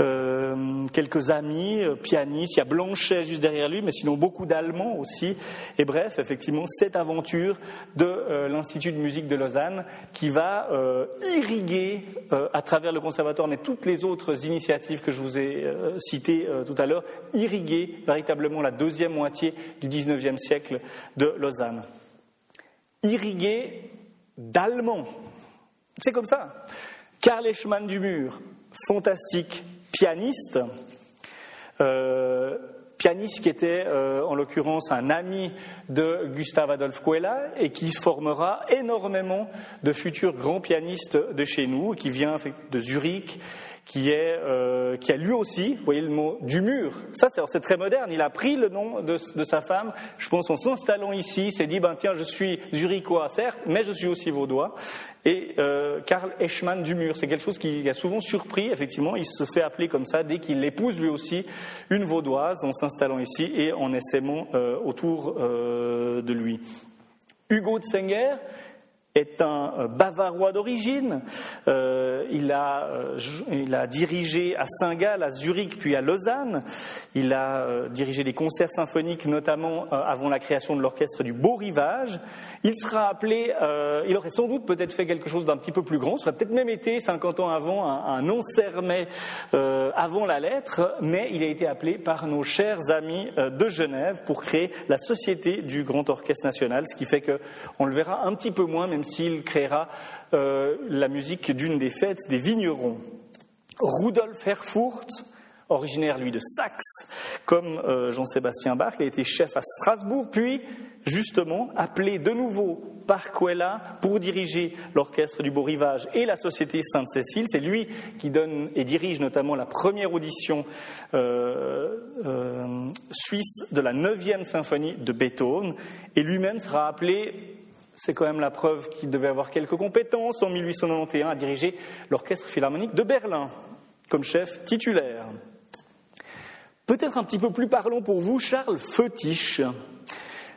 euh, quelques amis, euh, pianistes. Il y a Blanchet juste derrière lui, mais sinon beaucoup d'Allemands aussi. Et bref, effectivement, cette aventure de euh, l'Institut de musique de Lausanne qui va euh, irriguer à travers le conservatoire, mais toutes les autres initiatives que je vous ai citées tout à l'heure, irriguer véritablement la deuxième moitié du XIXe siècle de Lausanne. Irriguer d'Allemands. C'est comme ça. Karl Eschmann du Mur, fantastique pianiste, pianiste qui était euh, en l'occurrence un ami de Gustave Adolphe Cuella et qui formera énormément de futurs grands pianistes de chez nous, qui vient de Zurich, qui, est, euh, qui a lui aussi, vous voyez le mot, du mur. Ça, c'est très moderne. Il a pris le nom de, de sa femme, je pense, en s'installant ici, s'est dit, ben tiens, je suis zurichois, certes, mais je suis aussi vaudois. Et euh, Karl Eschmann du mur, c'est quelque chose qui a souvent surpris, effectivement, il se fait appeler comme ça dès qu'il épouse lui aussi une vaudoise en s'installant ici et en essaimant euh, autour euh, de lui. Hugo de Senger, est un euh, bavarois d'origine. Euh, il, a, euh, il, a, dirigé à Saint-Gall, à Zurich, puis à Lausanne. Il a dirigé des concerts symphoniques, notamment avant la création de l'orchestre du Beau Rivage. Il sera appelé, il aurait sans doute peut-être fait quelque chose d'un petit peu plus grand, ça aurait peut-être même été 50 ans avant un, un non sermet avant la lettre, mais il a été appelé par nos chers amis de Genève pour créer la Société du Grand Orchestre National, ce qui fait qu'on le verra un petit peu moins, même s'il créera euh, la musique d'une des fêtes des vignerons. Rudolf Herfurth, originaire lui de Saxe, comme euh, Jean-Sébastien Bach, il a été chef à Strasbourg, puis justement appelé de nouveau par Cuella pour diriger l'orchestre du Beau Rivage et la Société Sainte-Cécile. C'est lui qui donne et dirige notamment la première audition euh, suisse de la 9e symphonie de Beethoven, et lui-même sera appelé c'est quand même la preuve qu'il devait avoir quelques compétences. En 1891, à diriger l'Orchestre philharmonique de Berlin comme chef titulaire. Peut-être un petit peu plus parlant pour vous, Charles Feutiche.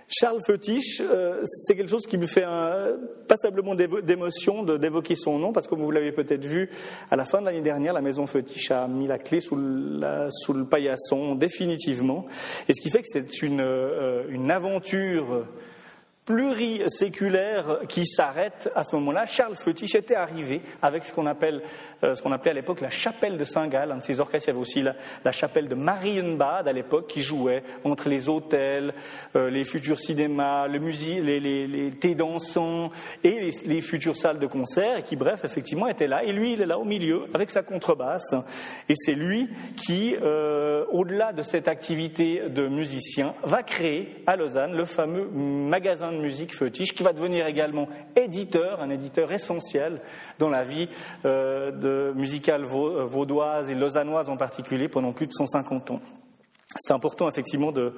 Charles Feutiche, euh, c'est quelque chose qui me fait un, passablement d'émotion d'évoquer son nom, parce que vous l'avez peut-être vu, à la fin de l'année dernière, la maison Feutiche a mis la clé sous, sous le paillasson définitivement, et ce qui fait que c'est une, euh, une aventure pluriséculaire qui s'arrête à ce moment-là. Charles Feutich était arrivé avec ce qu'on appelle, euh, ce qu'on appelait à l'époque la chapelle de Saint-Gall, un de ses orchestres. Il y avait aussi la, chapelle de Marienbad à l'époque qui jouait entre les hôtels, euh, les futurs cinémas, le les, les, les thés dansants et les, futures salles de concert et qui, bref, effectivement, était là. Et lui, il est là au milieu avec sa contrebasse. Et c'est lui qui, euh, au-delà de cette activité de musicien, va créer à Lausanne le fameux magasin de musique Feutiche, qui va devenir également éditeur, un éditeur essentiel dans la vie euh, de musicale euh, vaudoise et lausannoise en particulier pendant plus de 150 ans. C'est important effectivement de,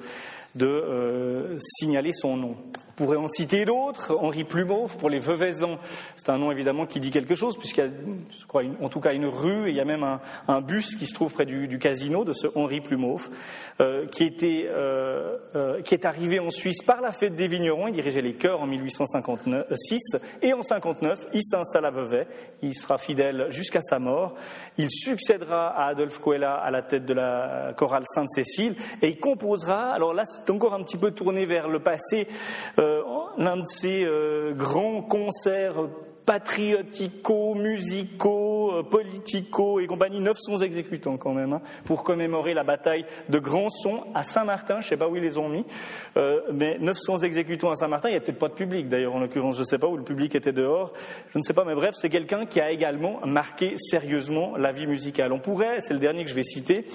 de euh, signaler son nom. On pourrait en citer d'autres. Henri Plumeau, pour les Veuvaisans, c'est un nom évidemment qui dit quelque chose, puisqu'il y a, je crois, en tout cas une rue, et il y a même un, bus qui se trouve près du, casino de ce Henri Plumeau, euh, qui, était, euh, qui est arrivé en Suisse par la fête des vignerons. Il dirigeait les chœurs en 1856, et en 59, il s'installe à Vevey. Il sera fidèle jusqu'à sa mort. Il succédera à Adolphe Coella à la tête de la chorale Sainte-Cécile, et il composera. Alors là, c'est encore un petit peu tourné vers le passé. Euh, l'un de ces euh, grands concerts patriotico, musicaux, euh, politico et compagnie, 900 exécutants quand même, hein, pour commémorer la bataille de Grandson à Saint-Martin, je ne sais pas où ils les ont mis, mais 900 exécutants à Saint-Martin, il n'y a peut-être pas de public d'ailleurs en l'occurrence, je ne sais pas où le public était dehors, je ne sais pas, mais bref, c'est quelqu'un qui a également marqué sérieusement la vie musicale. On pourrait, c'est le dernier que je vais citer,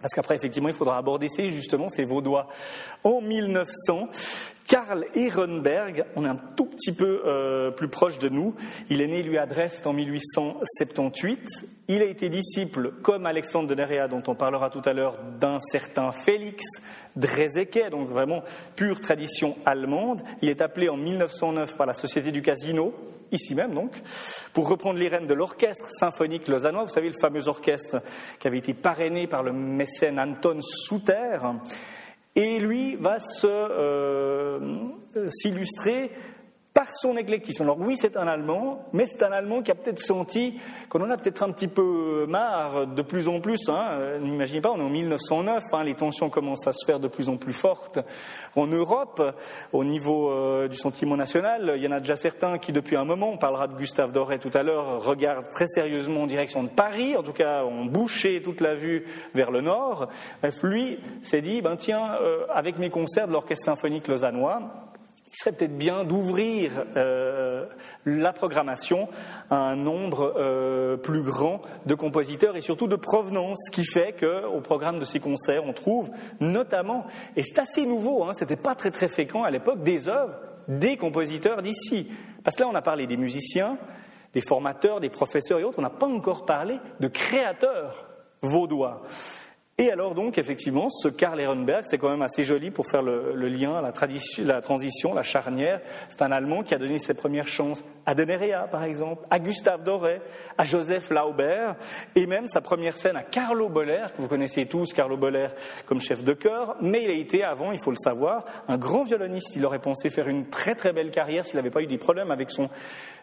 parce qu'après, effectivement, il faudra aborder ces, justement ces Vaudois. En 1900, Karl Ehrenberg, on est un tout petit peu euh, plus proche de nous. Il est né, lui, à Dresde en 1878. Il a été disciple, comme Alexandre de Nerea, dont on parlera tout à l'heure, d'un certain Félix Dreseke, donc vraiment pure tradition allemande. Il est appelé en 1909 par la Société du Casino, ici même donc, pour reprendre les rênes de l'orchestre symphonique lausannois, vous savez, le fameux orchestre qui avait été parrainé par le mécène Anton Souter. Et lui va euh, s'illustrer par son éclectisme. Alors oui, c'est un Allemand, mais c'est un Allemand qui a peut-être senti qu'on en a peut-être un petit peu marre de plus en plus. Hein. N'imaginez pas, on est en 1909, hein, les tensions commencent à se faire de plus en plus fortes en Europe. Au niveau euh, du sentiment national, il y en a déjà certains qui, depuis un moment, on parlera de Gustave Doré tout à l'heure, regardent très sérieusement en direction de Paris. En tout cas, ont bouché toute la vue vers le nord. Bref, lui s'est dit, ben tiens, euh, avec mes concerts de l'Orchestre symphonique lausannois, il serait peut-être bien d'ouvrir euh, la programmation à un nombre euh, plus grand de compositeurs et surtout de provenance, ce qui fait qu'au programme de ces concerts, on trouve notamment, et c'est assez nouveau, hein, c'était pas très très fréquent à l'époque, des œuvres des compositeurs d'ici. Parce que là, on a parlé des musiciens, des formateurs, des professeurs et autres, on n'a pas encore parlé de créateurs vaudois. Et alors donc, effectivement, ce Karl Ehrenberg, c'est quand même assez joli pour faire le, lien, la, transition, la charnière. C'est un Allemand qui a donné ses premières chances à Denerea, par exemple, à Gustave Doré, à Joseph Lauber, et même sa première scène à Carlo Boller, que vous connaissez tous, Carlo Boller comme chef de chœur, mais il a été avant, il faut le savoir, un grand violoniste. Il aurait pensé faire une très très belle carrière s'il n'avait pas eu des problèmes avec son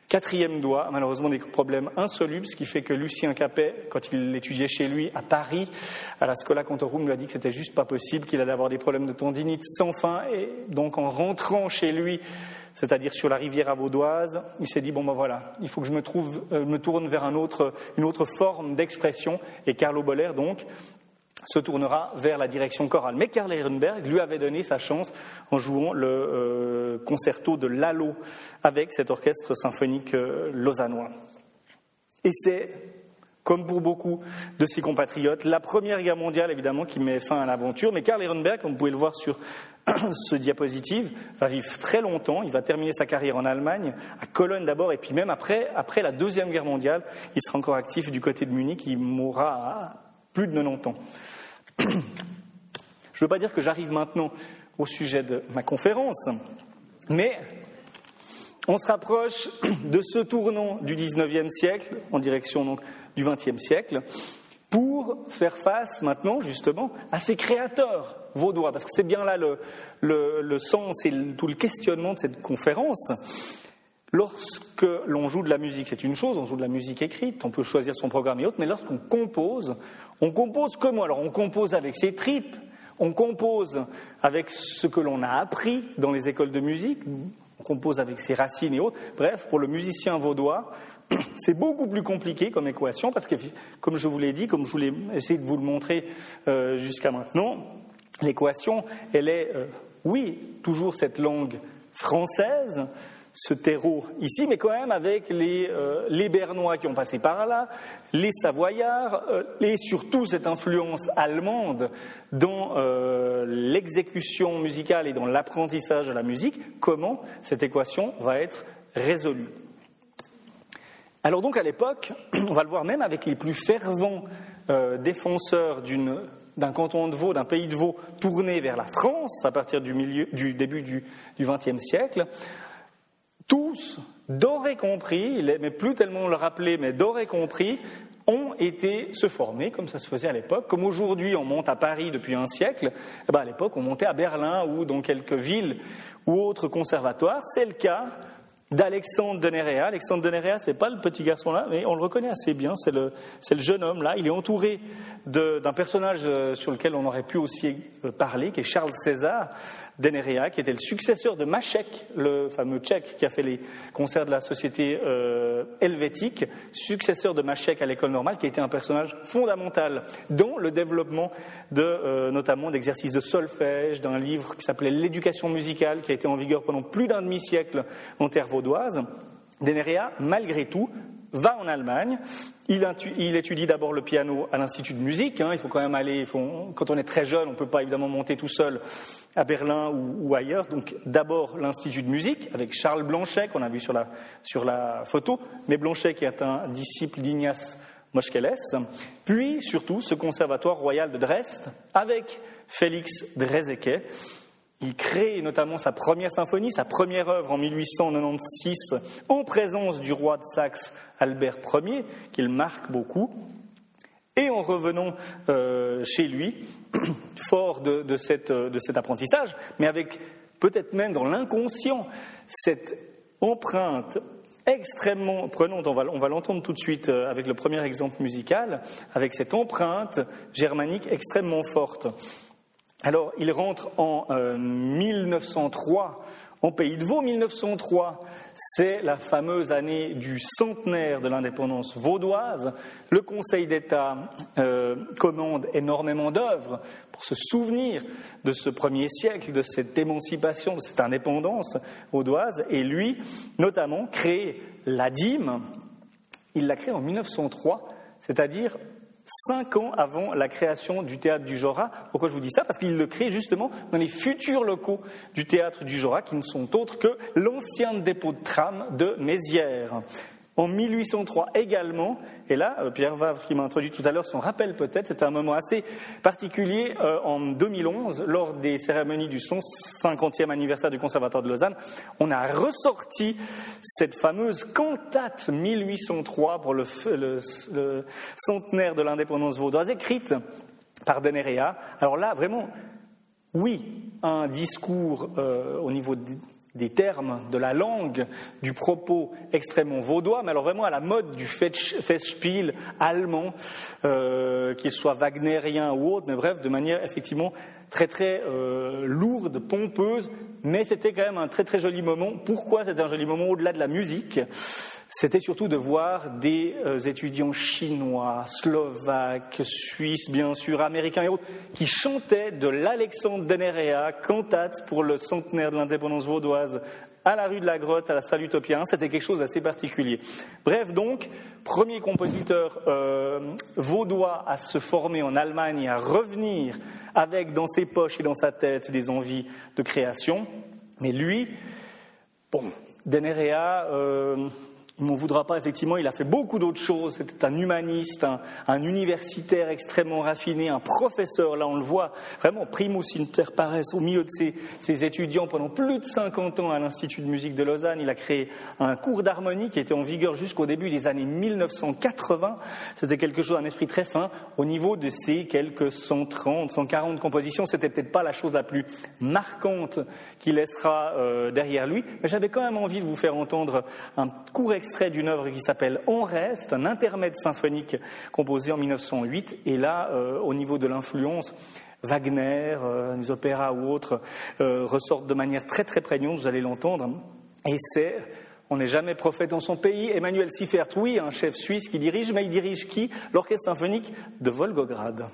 Quatrième doigt, malheureusement des problèmes insolubles, ce qui fait que Lucien Capet, quand il étudiait chez lui à Paris, à la Scola Cantorum, lui a dit que c'était juste pas possible, qu'il allait avoir des problèmes de tendinite sans fin, et donc en rentrant chez lui, c'est-à-dire sur la rivière Vaudoise, il s'est dit bon ben voilà, il faut que je me, euh, tourne vers une autre forme d'expression, et Carlo Boller donc se tournera vers la direction chorale. Mais Karl Ehrenberg lui avait donné sa chance en jouant le euh, concerto de Lalo avec cet orchestre symphonique euh, lausannois. Et c'est, comme pour beaucoup de ses compatriotes, la Première Guerre mondiale, évidemment, qui met fin à l'aventure. Mais Karl Ehrenberg, comme vous pouvez le voir sur ce diapositive, va vivre très longtemps. Il va terminer sa carrière en Allemagne, à Cologne d'abord, et puis même après, après la Deuxième Guerre mondiale, il sera encore actif du côté de Munich. Il mourra plus de 90 ans. Je ne veux pas dire que j'arrive maintenant au sujet de ma conférence, mais on se rapproche de ce tournant du XIXe siècle en direction donc, du XXe siècle pour faire face maintenant justement à ces créateurs vaudois, parce que c'est bien là le, sens et tout le questionnement de cette conférence. Lorsque l'on joue de la musique, c'est une chose, on joue de la musique écrite, on peut choisir son programme et autres, mais lorsqu'on compose, on compose comment Alors on compose avec ses tripes, on compose avec ce que l'on a appris dans les écoles de musique, on compose avec ses racines et autres. Bref, pour le musicien vaudois, c'est beaucoup plus compliqué comme équation parce que, comme je vous l'ai dit, comme je voulais essayer de vous le montrer euh, jusqu'à maintenant, l'équation, elle est, euh, oui, toujours cette langue française, ce terreau ici, mais quand même avec les, euh, les Bernois qui ont passé par là, les Savoyards, euh, et surtout cette influence allemande dans euh, l'exécution musicale et dans l'apprentissage de la musique, comment cette équation va être résolue? Alors donc à l'époque, on va le voir même avec les plus fervents défenseurs d'un canton de Vaud, d'un pays de Vaud tourné vers la France à partir du, milieu, du début du XXe siècle, tous, d'aurait compris, mais plus tellement le rappeler, mais d'aurait compris, ont été se former comme ça se faisait à l'époque. Comme aujourd'hui on monte à Paris depuis un siècle, eh ben à l'époque on montait à Berlin ou dans quelques villes ou autres conservatoires. C'est le cas d'Alexandre de Néréa. Alexandre de Néréa, c'est pas le petit garçon là, mais on le reconnaît assez bien. C'est le, le jeune homme là. Il est entouré d'un personnage euh, sur lequel on aurait pu aussi euh, parler, qui est Charles César d'Enerea, qui était le successeur de Machek, le fameux tchèque qui a fait les concerts de la société euh, helvétique, successeur de Machek à l'école normale, qui a été un personnage fondamental dans le développement de, notamment d'exercices de solfège, d'un livre qui s'appelait L'éducation musicale, qui a été en vigueur pendant plus d'un demi-siècle en terre vaudoise. Denerea, malgré tout, va en Allemagne. Il, étudie d'abord le piano à l'Institut de musique. Hein. Il faut quand même aller, quand on est très jeune, on ne peut pas évidemment monter tout seul à Berlin ou, ailleurs. Donc d'abord l'Institut de musique avec Charles Blanchet, qu'on a vu sur la, photo, mais Blanchet qui est un disciple d'Ignace Moscheles. Puis surtout ce conservatoire royal de Dresde avec Félix Dreseke il crée notamment sa première symphonie, sa première œuvre en 1896, en présence du roi de Saxe Albert Ier, qu'il marque beaucoup. Et en revenant euh, chez lui, fort de, cette, de, cet apprentissage, mais avec peut-être même dans l'inconscient cette empreinte extrêmement prenante, on va, on va l'entendre tout de suite euh, avec le premier exemple musical, avec cette empreinte germanique extrêmement forte. Alors, il rentre en 1903 euh, en Pays de Vaud. 1903, c'est la fameuse année du centenaire de l'indépendance vaudoise. Le Conseil d'État euh, commande énormément d'œuvres pour se souvenir de ce premier siècle, de cette émancipation, de cette indépendance vaudoise. Et lui, notamment, crée la dîme. Il l'a créée en 1903, c'est-à-dire cinq ans avant la création du théâtre du Jura. Pourquoi je vous dis ça? Parce qu'il le crée justement dans les futurs locaux du théâtre du Jura, qui ne sont autres que l'ancien dépôt de tram de Mézières en 1803 également. Et là, euh, Pierre Vavre, qui m'a introduit tout à l'heure, s'en rappelle peut-être, c'était un moment assez particulier euh, en 2011, lors des cérémonies du 150e anniversaire du Conservatoire de Lausanne. On a ressorti cette fameuse cantate 1803 pour le, centenaire de l'indépendance vaudoise, écrite par Denerea. Alors là, vraiment, oui, un discours euh, au niveau des termes, de la langue, du propos extrêmement vaudois, mais alors vraiment à la mode du Festspiel allemand, euh, qu'il soit wagnérien ou autre, mais bref, de manière effectivement très très euh, lourde, pompeuse, mais c'était quand même un très très joli moment. Pourquoi c'était un joli moment au-delà de la musique? C'était surtout de voir des euh, étudiants chinois, slovaques, suisses bien sûr, américains et autres, qui chantaient de l'Alexandre Denerea, cantate pour le centenaire de l'indépendance vaudoise à la rue de la Grotte, à la Salle Utopia c'était quelque chose d'assez particulier. Bref, donc, premier compositeur euh, vaudois à se former en Allemagne et à revenir avec dans ses poches et dans sa tête des envies de création. Mais lui, bon, Denerea, euh, il m'en voudra pas, effectivement, il a fait beaucoup d'autres choses. C'était un humaniste, un, universitaire extrêmement raffiné, un professeur, là on le voit, vraiment primus inter pares, au milieu de ses, ses étudiants pendant plus de 50 ans à l'Institut de musique de Lausanne. Il a créé un cours d'harmonie qui était en vigueur jusqu'au début des années 1980. C'était quelque chose, un esprit très fin. Au niveau de ces quelques 130, 140 compositions, c'était peut-être pas la chose la plus marquante qu'il laissera euh, derrière lui, mais j'avais quand même envie de vous faire entendre un court extrait d'une œuvre qui s'appelle On reste, un intermède symphonique composé en 1908. Et là, euh, au niveau de l'influence, Wagner, euh, les opéras ou autres euh, ressortent de manière très très prégnante, vous allez l'entendre. Et c'est, on n'est jamais prophète dans son pays, Emmanuel Siffert, oui, un chef suisse qui dirige, mais il dirige qui? L'orchestre symphonique de Volgograd.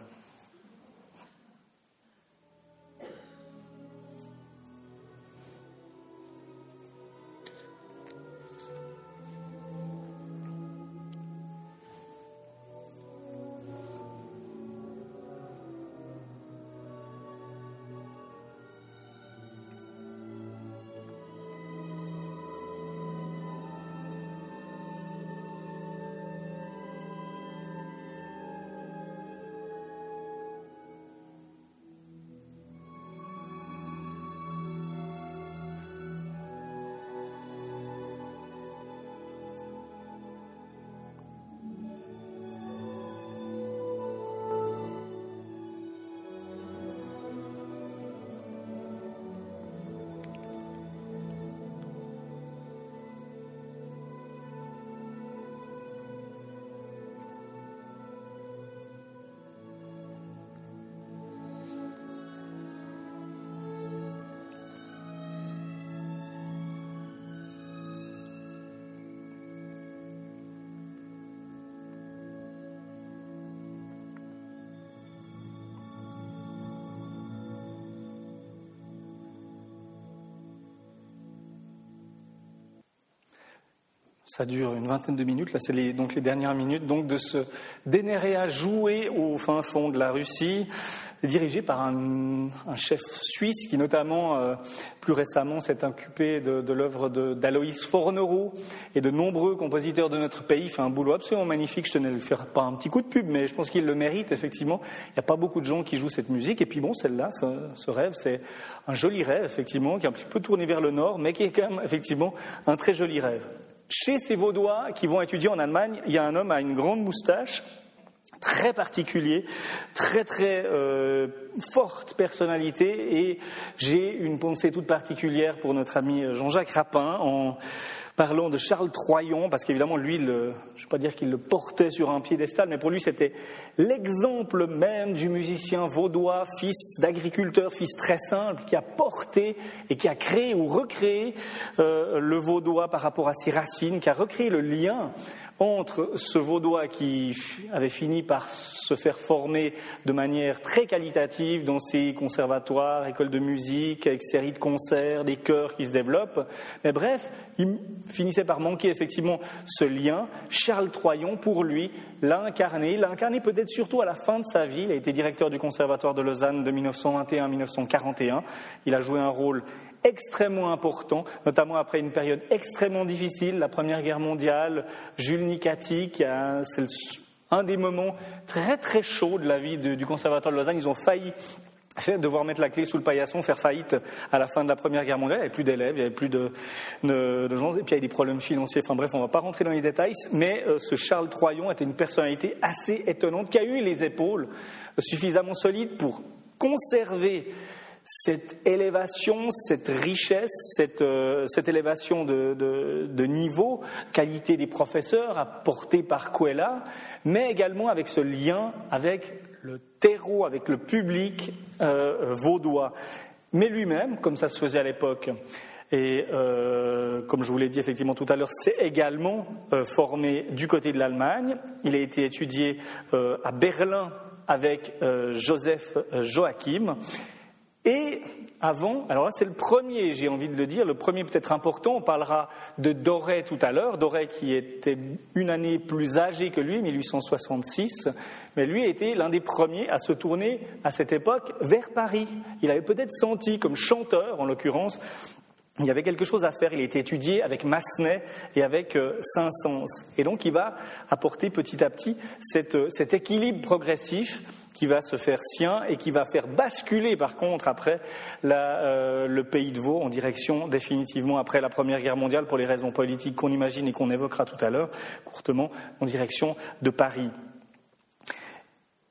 Ça dure une vingtaine de minutes. Là, c'est les, donc les dernières minutes donc de ce Dénéréa joué au fin fond de la Russie, dirigé par un, chef suisse qui, notamment, euh, plus récemment, s'est occupé de, l'œuvre d'Aloïs Fornereau et de nombreux compositeurs de notre pays. Il fait un boulot absolument magnifique. Je tenais à lui faire pas un petit coup de pub, mais je pense qu'il le mérite, effectivement. Il n'y a pas beaucoup de gens qui jouent cette musique. Et puis, bon, celle-là, ce, ce rêve, c'est un joli rêve, effectivement, qui est un petit peu tourné vers le nord, mais qui est quand même, effectivement, un très joli rêve. Chez ces Vaudois qui vont étudier en Allemagne, il y a un homme à une grande moustache très particulier, très très euh, forte personnalité. Et j'ai une pensée toute particulière pour notre ami Jean-Jacques Rapin en parlant de Charles Troyon, parce qu'évidemment, lui, je ne pas dire qu'il le portait sur un piédestal, mais pour lui, c'était l'exemple même du musicien vaudois, fils d'agriculteur, fils très simple, qui a porté et qui a créé ou recréé euh, le vaudois par rapport à ses racines, qui a recréé le lien entre ce vaudois qui avait fini par se faire former de manière très qualitative dans ses conservatoires, écoles de musique, avec séries de concerts, des chœurs qui se développent. Mais bref, il finissait par manquer effectivement ce lien. Charles Troyon, pour lui, l'a incarné. L'a incarné peut-être surtout à la fin de sa vie. Il a été directeur du Conservatoire de Lausanne de 1921 à 1941. Il a joué un rôle extrêmement important, notamment après une période extrêmement difficile, la Première Guerre mondiale, Jules Nicati, c'est un des moments très très chauds de la vie du Conservatoire de Lausanne. Ils ont failli devoir mettre la clé sous le paillasson, faire faillite à la fin de la Première Guerre mondiale. Il n'y avait plus d'élèves, il n'y avait plus de, gens, et puis il y a des problèmes financiers. Enfin bref, on ne va pas rentrer dans les détails, mais euh, ce Charles Troyon était une personnalité assez étonnante, qui a eu les épaules suffisamment solides pour conserver cette élévation, cette richesse, cette, euh, élévation de, niveau, qualité des professeurs apportée par Coella, mais également avec ce lien avec le terreau, avec le public euh, vaudois. Mais lui-même, comme ça se faisait à l'époque, et euh, comme je vous l'ai dit effectivement tout à l'heure, c'est également formé du côté de l'Allemagne. Il a été étudié à Berlin avec Joseph Joachim. Et avant, alors là c'est le premier, j'ai envie de le dire, le premier peut-être important, on parlera de Doré tout à l'heure, Doré qui était une année plus âgé que lui, 1866, mais lui était l'un des premiers à se tourner à cette époque vers Paris. Il avait peut-être senti, comme chanteur en l'occurrence, il y avait quelque chose à faire. Il a été étudié avec Massenet et avec euh, Saint-Saëns. Et donc, il va apporter petit à petit euh, cet équilibre progressif qui va se faire sien et qui va faire basculer par contre après euh, le pays de Vaud en direction définitivement après la Première Guerre mondiale pour les raisons politiques qu'on imagine et qu'on évoquera tout à l'heure courtement en direction de Paris.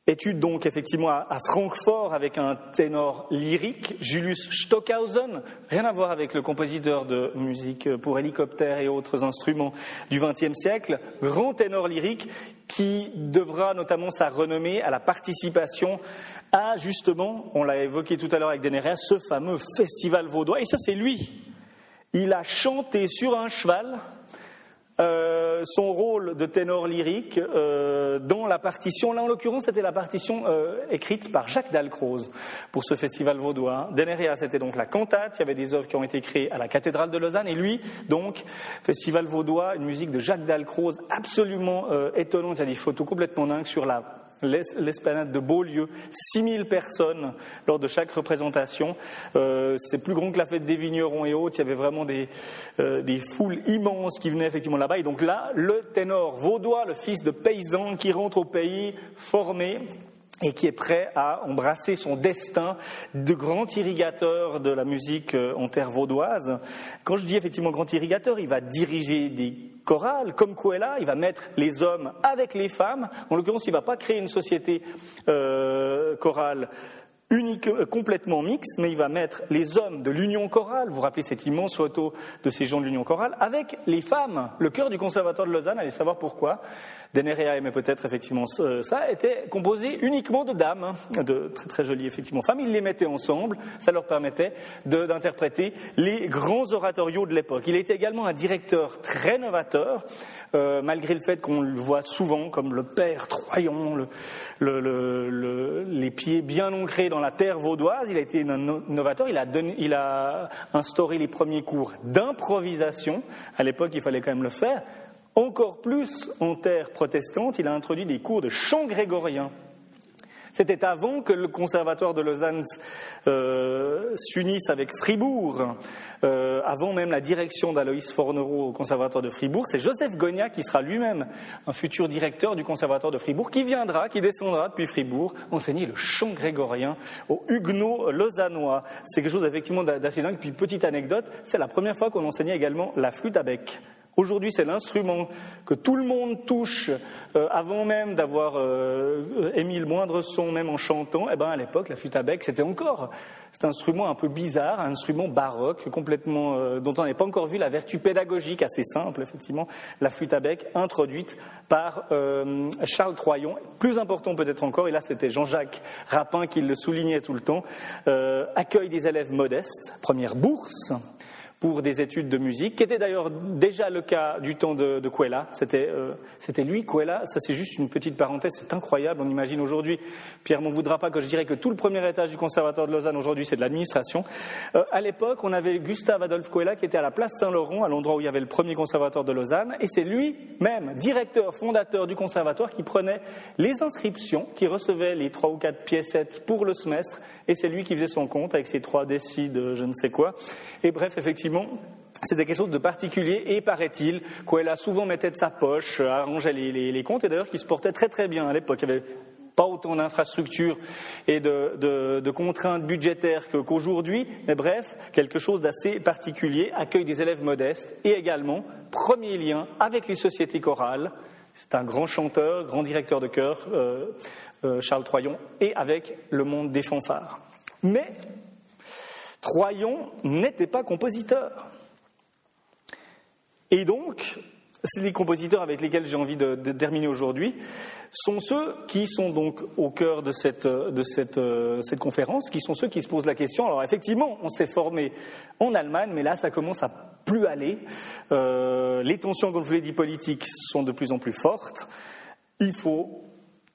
Étude donc effectivement à, Francfort avec un ténor lyrique, Julius Stockhausen, rien à voir avec le compositeur de musique pour hélicoptères et autres instruments du XXe siècle, grand ténor lyrique qui devra notamment sa renommée à la participation à justement, on l'a évoqué tout à l'heure avec Denerea, ce fameux festival vaudois. Et ça c'est lui. Il a chanté sur un cheval euh, son rôle de ténor lyrique euh, dans la partition. Là, en l'occurrence, c'était la partition euh, écrite par Jacques Dalcroze pour ce festival vaudois. Denerea, c'était donc la cantate. Il y avait des œuvres qui ont été créées à la cathédrale de Lausanne. Et lui, donc, festival vaudois, une musique de Jacques Dalcroze absolument étonnante. Il y a des photos complètement dingues sur la l'esplanade de Beaulieu, 6000 personnes lors de chaque représentation. Euh, c'est plus grand que la fête des vignerons et autres. Il y avait vraiment des, euh, des foules immenses qui venaient effectivement là-bas. Et donc là, le ténor vaudois, le fils de paysan qui rentre au pays formé, et qui est prêt à embrasser son destin de grand irrigateur de la musique euh, en terre vaudoise. Quand je dis effectivement grand irrigateur, il va diriger des chorales comme Coella, il va mettre les hommes avec les femmes. En l'occurrence, il ne va pas créer une société euh, chorale unique, euh, complètement mixte, mais il va mettre les hommes de l'Union chorale, vous vous rappelez cette immense photo de ces gens de l'Union chorale, avec les femmes. Le cœur du conservatoire de Lausanne, allez savoir pourquoi. Denerea aimait peut-être effectivement ça, était composé uniquement de dames, hein, de très très jolies effectivement femmes. Ils les mettaient ensemble, ça leur permettait d'interpréter les grands oratorios de l'époque. Il était également un directeur très novateur, euh, malgré le fait qu'on le voit souvent comme le père Troyon, le, le, les pieds bien ancrés dans la terre vaudoise. Il a été un novateur, il a, il a instauré les premiers cours d'improvisation. À l'époque, il fallait quand même le faire. Encore plus en terre protestante, il a introduit des cours de chant grégorien. C'était avant que le conservatoire de Lausanne euh, s'unisse avec Fribourg, euh, avant même la direction d'Aloïs Fornereau au conservatoire de Fribourg. C'est Joseph Gogna qui sera lui-même un futur directeur du conservatoire de Fribourg, qui viendra, qui descendra depuis Fribourg, enseigner le chant grégorien aux huguenots lausannois. C'est quelque chose effectivement d'assez dingue. Puis petite anecdote, c'est la première fois qu'on enseignait également la flûte à bec Aujourd'hui, c'est l'instrument que tout le monde touche euh, avant même d'avoir euh, émis le moindre son, même en chantant. Eh ben, à l'époque, la flûte à bec, c'était encore cet instrument un peu bizarre, un instrument baroque, complètement euh, dont on n'avait pas encore vu la vertu pédagogique assez simple, effectivement, la flûte à bec introduite par Charles Troyon. Plus important peut-être encore, et là c'était Jean-Jacques Rapin qui le soulignait tout le temps, accueil des élèves modestes, première bourse pour des études de musique, qui était d'ailleurs déjà le cas du temps de, de euh, c'était lui, Cuella. Ça, c'est juste une petite parenthèse. C'est incroyable. On imagine aujourd'hui, Pierre m'en voudra pas que je dirais que tout le premier étage du Conservatoire de Lausanne aujourd'hui, c'est de l'administration. Euh, à l'époque, on avait Gustave Adolphe Cuella qui était à la place Saint-Laurent, à l'endroit où il y avait le premier Conservatoire de Lausanne, et c'est lui-même, directeur, fondateur du Conservatoire, qui prenait les inscriptions, qui recevait les trois ou quatre piécettes pour le semestre, et c'est lui qui faisait son compte avec ses trois décis de je ne sais quoi. Et bref, effectivement c'était quelque chose de particulier et paraît-il qu'elle souvent mettait de sa poche, arrangeait les, les, comptes et d'ailleurs qui se portait très très bien à l'époque. Il n'y avait pas autant d'infrastructures et de, contraintes budgétaires qu'aujourd'hui, mais bref, quelque chose d'assez particulier, accueil des élèves modestes et également premier lien avec les sociétés chorales. C'est un grand chanteur, grand directeur de chœur, euh, euh, Charles Troyon, et avec le monde des fanfares. Mais Troyon n'était pas compositeur. Et donc, les compositeurs avec lesquels j'ai envie de, terminer aujourd'hui sont ceux qui sont donc au cœur de, euh, cette, conférence, qui sont ceux qui se posent la question. Alors effectivement, on s'est formé en Allemagne, mais là, ça commence à plus aller. Euh, les tensions, comme je vous l'ai dit, politiques sont de plus en plus fortes. Il faut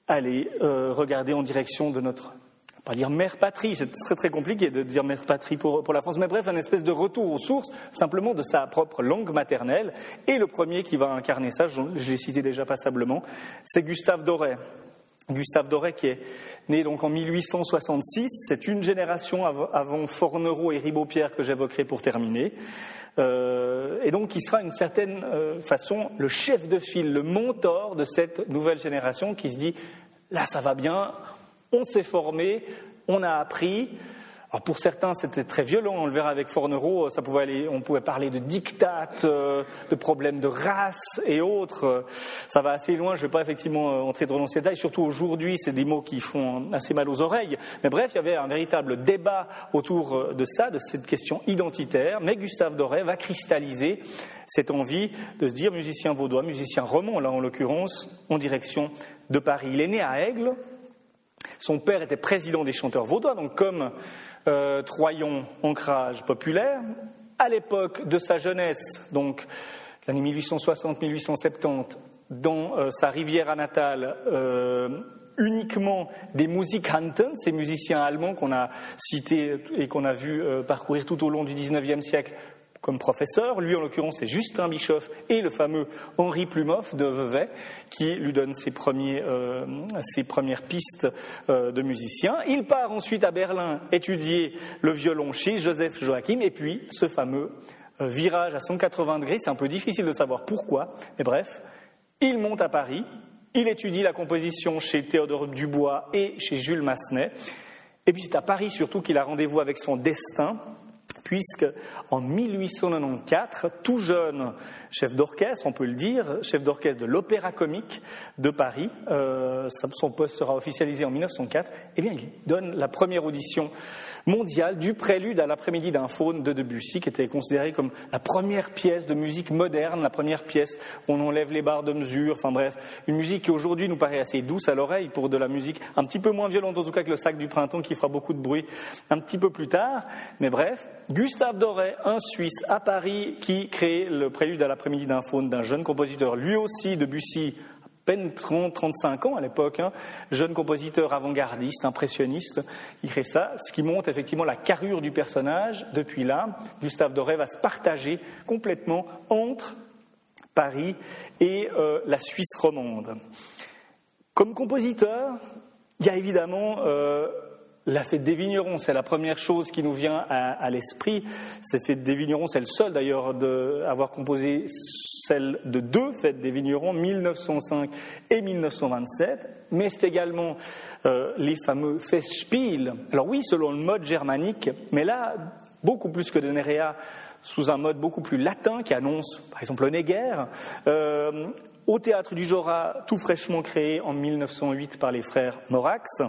aller euh, regarder en direction de notre pas dire mère patrie, c'est très très compliqué de dire mère patrie pour, la France, mais bref, un espèce de retour aux sources, simplement de sa propre langue maternelle. Et le premier qui va incarner ça, je, l'ai cité déjà passablement, c'est Gustave Doré. Gustave Doré qui est né donc en 1866, c'est une génération avant Fornereau et Ribot-Pierre que j'évoquerai pour terminer, euh, et donc qui sera d'une certaine euh, façon le chef de file, le mentor de cette nouvelle génération qui se dit là ça va bien, on s'est formé, on a appris. Alors pour certains, c'était très violent. On le verra avec Fornereau. Ça pouvait aller, on pouvait parler de diktat, euh, de problèmes de race et autres. Ça va assez loin. Je ne vais pas effectivement euh, entrer dans ces détails. Surtout aujourd'hui, c'est des mots qui font assez mal aux oreilles. Mais bref, il y avait un véritable débat autour euh, de ça, de cette question identitaire. Mais Gustave Doré va cristalliser cette envie de se dire musicien vaudois, musicien roman, là en l'occurrence, en direction de Paris. Il est né à Aigle, son père était président des chanteurs vaudois, donc comme euh, Troyon, ancrage populaire. À l'époque de sa jeunesse, donc l'année 1860-1870, dans euh, sa rivière natale, euh, uniquement des Musikanten, ces musiciens allemands qu'on a cités et qu'on a vu parcourir tout au long du XIXe siècle comme professeur. Lui, en l'occurrence, c'est Justin Bischoff et le fameux Henri Plumoff de Vevey qui lui donne ses, premiers, euh, ses premières pistes euh, de musicien. Il part ensuite à Berlin étudier le violon chez Joseph Joachim et puis ce fameux euh, virage à 180 degrés. C'est un peu difficile de savoir pourquoi, mais bref, il monte à Paris. Il étudie la composition chez Théodore Dubois et chez Jules Massenet. Et puis c'est à Paris surtout qu'il a rendez-vous avec son destin, puisque en 1894, tout jeune chef d'orchestre, on peut le dire, chef d'orchestre de l'Opéra Comique de Paris, euh, son poste sera officialisé en 1904, eh bien, il donne la première audition mondiale du prélude à l'après-midi d'un faune de Debussy, qui était considéré comme la première pièce de musique moderne, la première pièce où on enlève les barres de mesure, enfin bref, une musique qui aujourd'hui nous paraît assez douce à l'oreille pour de la musique un petit peu moins violente en tout cas que le sac du printemps qui fera beaucoup de bruit un petit peu plus tard. Mais bref, Gustave Doré, un Suisse à Paris qui crée le prélude à l'après-midi d'un faune d'un jeune compositeur, lui aussi Debussy peine 30, 35 ans à l'époque, hein, jeune compositeur avant-gardiste, impressionniste, il crée ça, ce qui montre effectivement la carrure du personnage. Depuis là, Gustave Doré va se partager complètement entre Paris et euh, la Suisse romande. Comme compositeur, il y a évidemment euh, la fête des vignerons, c'est la première chose qui nous vient à, l'esprit. Cette fête des vignerons, c'est le seul d'ailleurs d'avoir composé celle de deux fêtes des vignerons, 1905 et 1927, mais c'est également euh, les fameux Festspiel. Alors oui, selon le mode germanique, mais là, beaucoup plus que de Nerea, sous un mode beaucoup plus latin qui annonce, par exemple, le Néguerre. Euh, au théâtre du Jorat, tout fraîchement créé en 1908 par les frères Morax.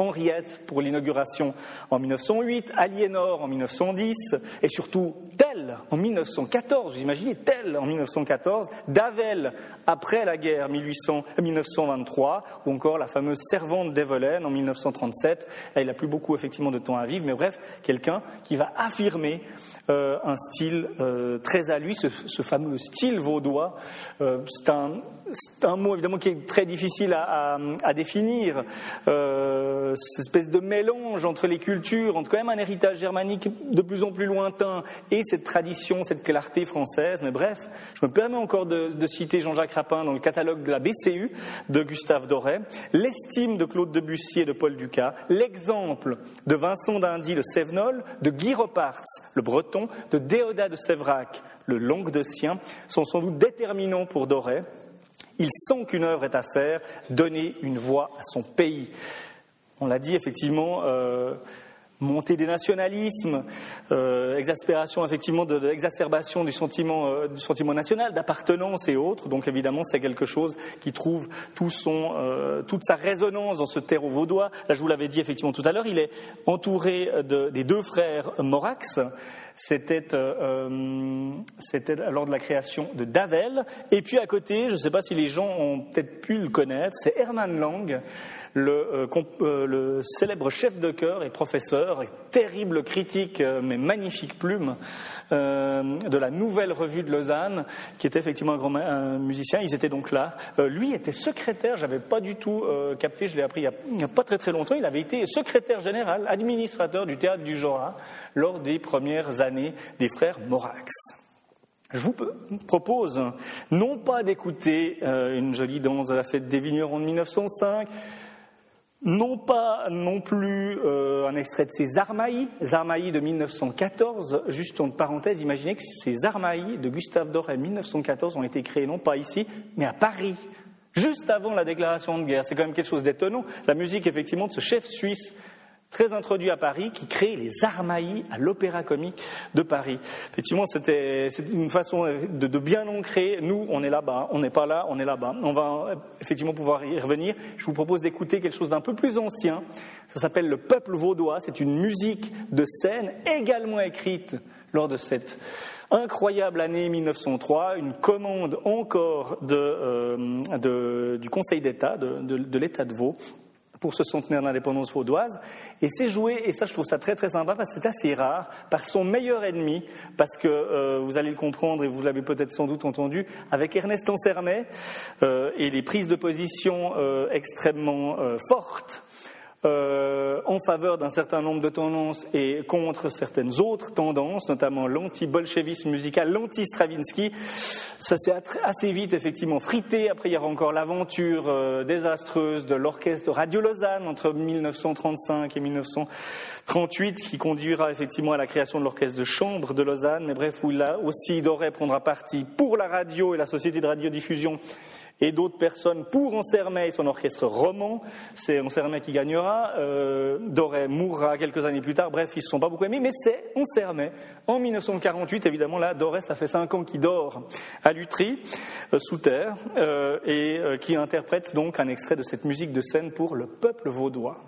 Henriette pour l'inauguration en 1908, Aliénor en 1910 et surtout Tell en 1914. Vous imaginez Tell en 1914, Davel après la guerre 1800, 1923 ou encore la fameuse servante d'Evelyn en 1937. Elle n'a plus beaucoup effectivement de temps à vivre, mais bref, quelqu'un qui va affirmer euh, un style euh, très à lui, ce, fameux style vaudois. Euh, c'est un, mot évidemment qui est très difficile à définir cette espèce de mélange entre les cultures, entre quand même un héritage germanique de plus en plus lointain et cette tradition, cette clarté française. Mais bref, je me permets encore de, citer Jean-Jacques Rapin dans le catalogue de la BCU de Gustave Doré, l'estime de Claude Debussy et de Paul Ducas, l'exemple de Vincent d'Indy le Sévenol, de Guy Reparts le Breton, de Déodat de Sévrac le Languedocien sont sans doute déterminants pour Doré. Il sent qu'une œuvre est à faire, donner une voix à son pays. On l'a dit effectivement, euh, montée des nationalismes, euh, exaspération effectivement de, l'exacerbation du sentiment, euh, du sentiment national, d'appartenance et autres. Donc évidemment, c'est quelque chose qui trouve tout son, toute sa résonance dans ce terreau vaudois. Là, je vous l'avais dit effectivement tout à l'heure, il est entouré des deux frères Morax. C'était lors de la création de Davel. Et puis à côté, je ne sais pas si les gens ont peut-être pu le connaître, c'est Hermann Lang, le, euh, euh, le, célèbre chef de chœur et professeur, terrible critique euh, mais magnifique plume de la nouvelle revue de Lausanne, qui était effectivement un grand musicien. Ils étaient donc là. lui était secrétaire, j'avais pas du tout capté, je l'ai appris il n'y a, pas très très longtemps. Il avait été secrétaire général, administrateur du théâtre du Jorat lors des premières années des frères Morax. Je vous propose non pas d'écouter une jolie danse de la fête des vignerons de 1905, non pas non plus euh, un extrait de ces Armailles, Armailles de 1914, juste en parenthèse, imaginez que ces Armailles de Gustave Doré 1914 ont été créées non pas ici, mais à Paris, juste avant la déclaration de guerre. C'est quand même quelque chose d'étonnant. La musique, effectivement, de ce chef suisse très introduit à Paris, qui crée les Armailles à l'Opéra Comique de Paris. Effectivement, c'était une façon de, bien ancrer. Nous, on est là-bas, on n'est pas là, on est là-bas. On va effectivement pouvoir y revenir. Je vous propose d'écouter quelque chose d'un peu plus ancien. Ça s'appelle Le Peuple vaudois. C'est une musique de scène également écrite lors de cette incroyable année 1903, une commande encore euh, de, du Conseil d'État, de, de l'État de Vaud, pour ce centenaire d'indépendance vaudoise. Et c'est joué, et ça je trouve ça très très sympa, parce que c'est assez rare, par son meilleur ennemi, parce que euh, vous allez le comprendre, et vous l'avez peut-être sans doute entendu, avec Ernest Ansermet, euh, et les prises de position euh, extrêmement fortes euh, en faveur d'un certain nombre de tendances et contre certaines autres tendances, notamment l'anti-bolchevisme musical, l'anti-Stravinsky. Ça s'est assez vite effectivement frité. Après, il y aura encore l'aventure euh, désastreuse de l'orchestre Radio Lausanne entre 1935 et 1938 qui conduira effectivement à la création de l'orchestre de chambre de Lausanne. Mais bref, où là aussi Doré prendra parti pour la radio et la société de radiodiffusion et d'autres personnes pour Ansermet et son orchestre roman. C'est Ansermet qui gagnera. Euh, Doré mourra quelques années plus tard. Bref, ils ne se sont pas beaucoup aimés, mais c'est Ansermet. En 1948, évidemment, là, Doré, ça fait cinq ans qu'il dort à Lutry, euh, sous terre, euh, et euh, qui interprète donc un extrait de cette musique de scène pour le peuple vaudois.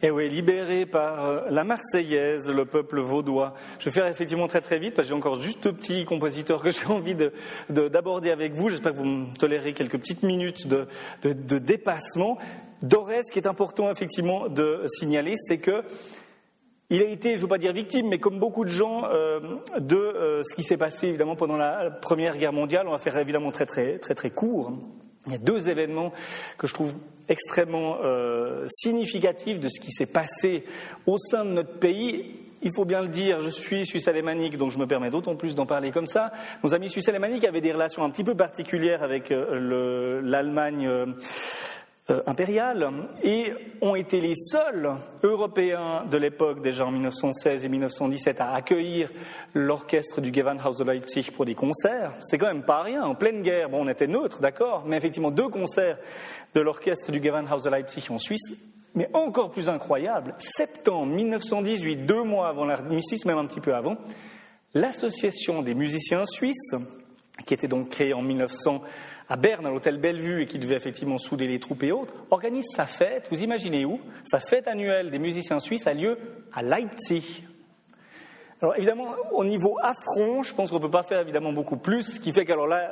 Et oui, libéré par euh, la Marseillaise, le peuple vaudois. Je vais faire effectivement très très vite parce que j'ai encore juste deux petits compositeurs que j'ai envie d'aborder de, avec vous. J'espère que vous me tolérez quelques petites minutes de, de dépassement. Dorès, ce qui est important effectivement de signaler, c'est que il a été, je ne veux pas dire victime, mais comme beaucoup de gens, euh, de euh, ce qui s'est passé évidemment pendant la Première Guerre mondiale. On va faire évidemment très très très très court. Il y a deux événements que je trouve extrêmement euh, significatifs de ce qui s'est passé au sein de notre pays. Il faut bien le dire, je suis suisse alémanique, donc je me permets d'autant plus d'en parler comme ça. Nos amis suisses alémaniques avaient des relations un petit peu particulières avec euh, l'Allemagne euh, impériales et ont été les seuls Européens de l'époque, déjà en 1916 et 1917, à accueillir l'orchestre du Gewandhaus de Leipzig pour des concerts. C'est quand même pas rien. En pleine guerre, bon, on était neutre, d'accord, mais effectivement deux concerts de l'orchestre du Gewandhaus de Leipzig en Suisse. Mais encore plus incroyable, septembre 1918, deux mois avant l'armistice, même un petit peu avant, l'association des musiciens suisses, qui était donc créée en 1900 à Berne, à l'hôtel Bellevue, et qui devait effectivement souder les troupes et autres, organise sa fête, vous imaginez où? Sa fête annuelle des musiciens suisses a lieu à Leipzig. Alors évidemment, au niveau affront, je pense qu'on ne peut pas faire évidemment beaucoup plus, ce qui fait qu'alors là,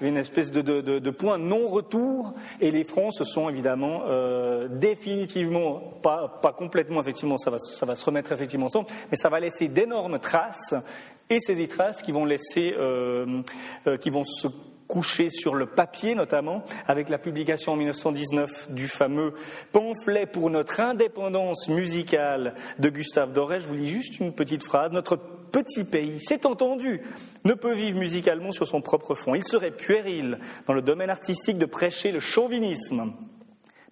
il y a une espèce de, de, de, point non-retour, et les fronts se sont évidemment euh, définitivement, pas, pas, complètement effectivement, ça va, ça va se remettre effectivement ensemble, mais ça va laisser d'énormes traces, et c'est des traces qui vont laisser, euh, euh, qui vont se couché sur le papier notamment, avec la publication en 1919 du fameux pamphlet pour notre indépendance musicale de Gustave Doré. Je vous lis juste une petite phrase. Notre petit pays, c'est entendu, ne peut vivre musicalement sur son propre fond. Il serait puéril dans le domaine artistique de prêcher le chauvinisme.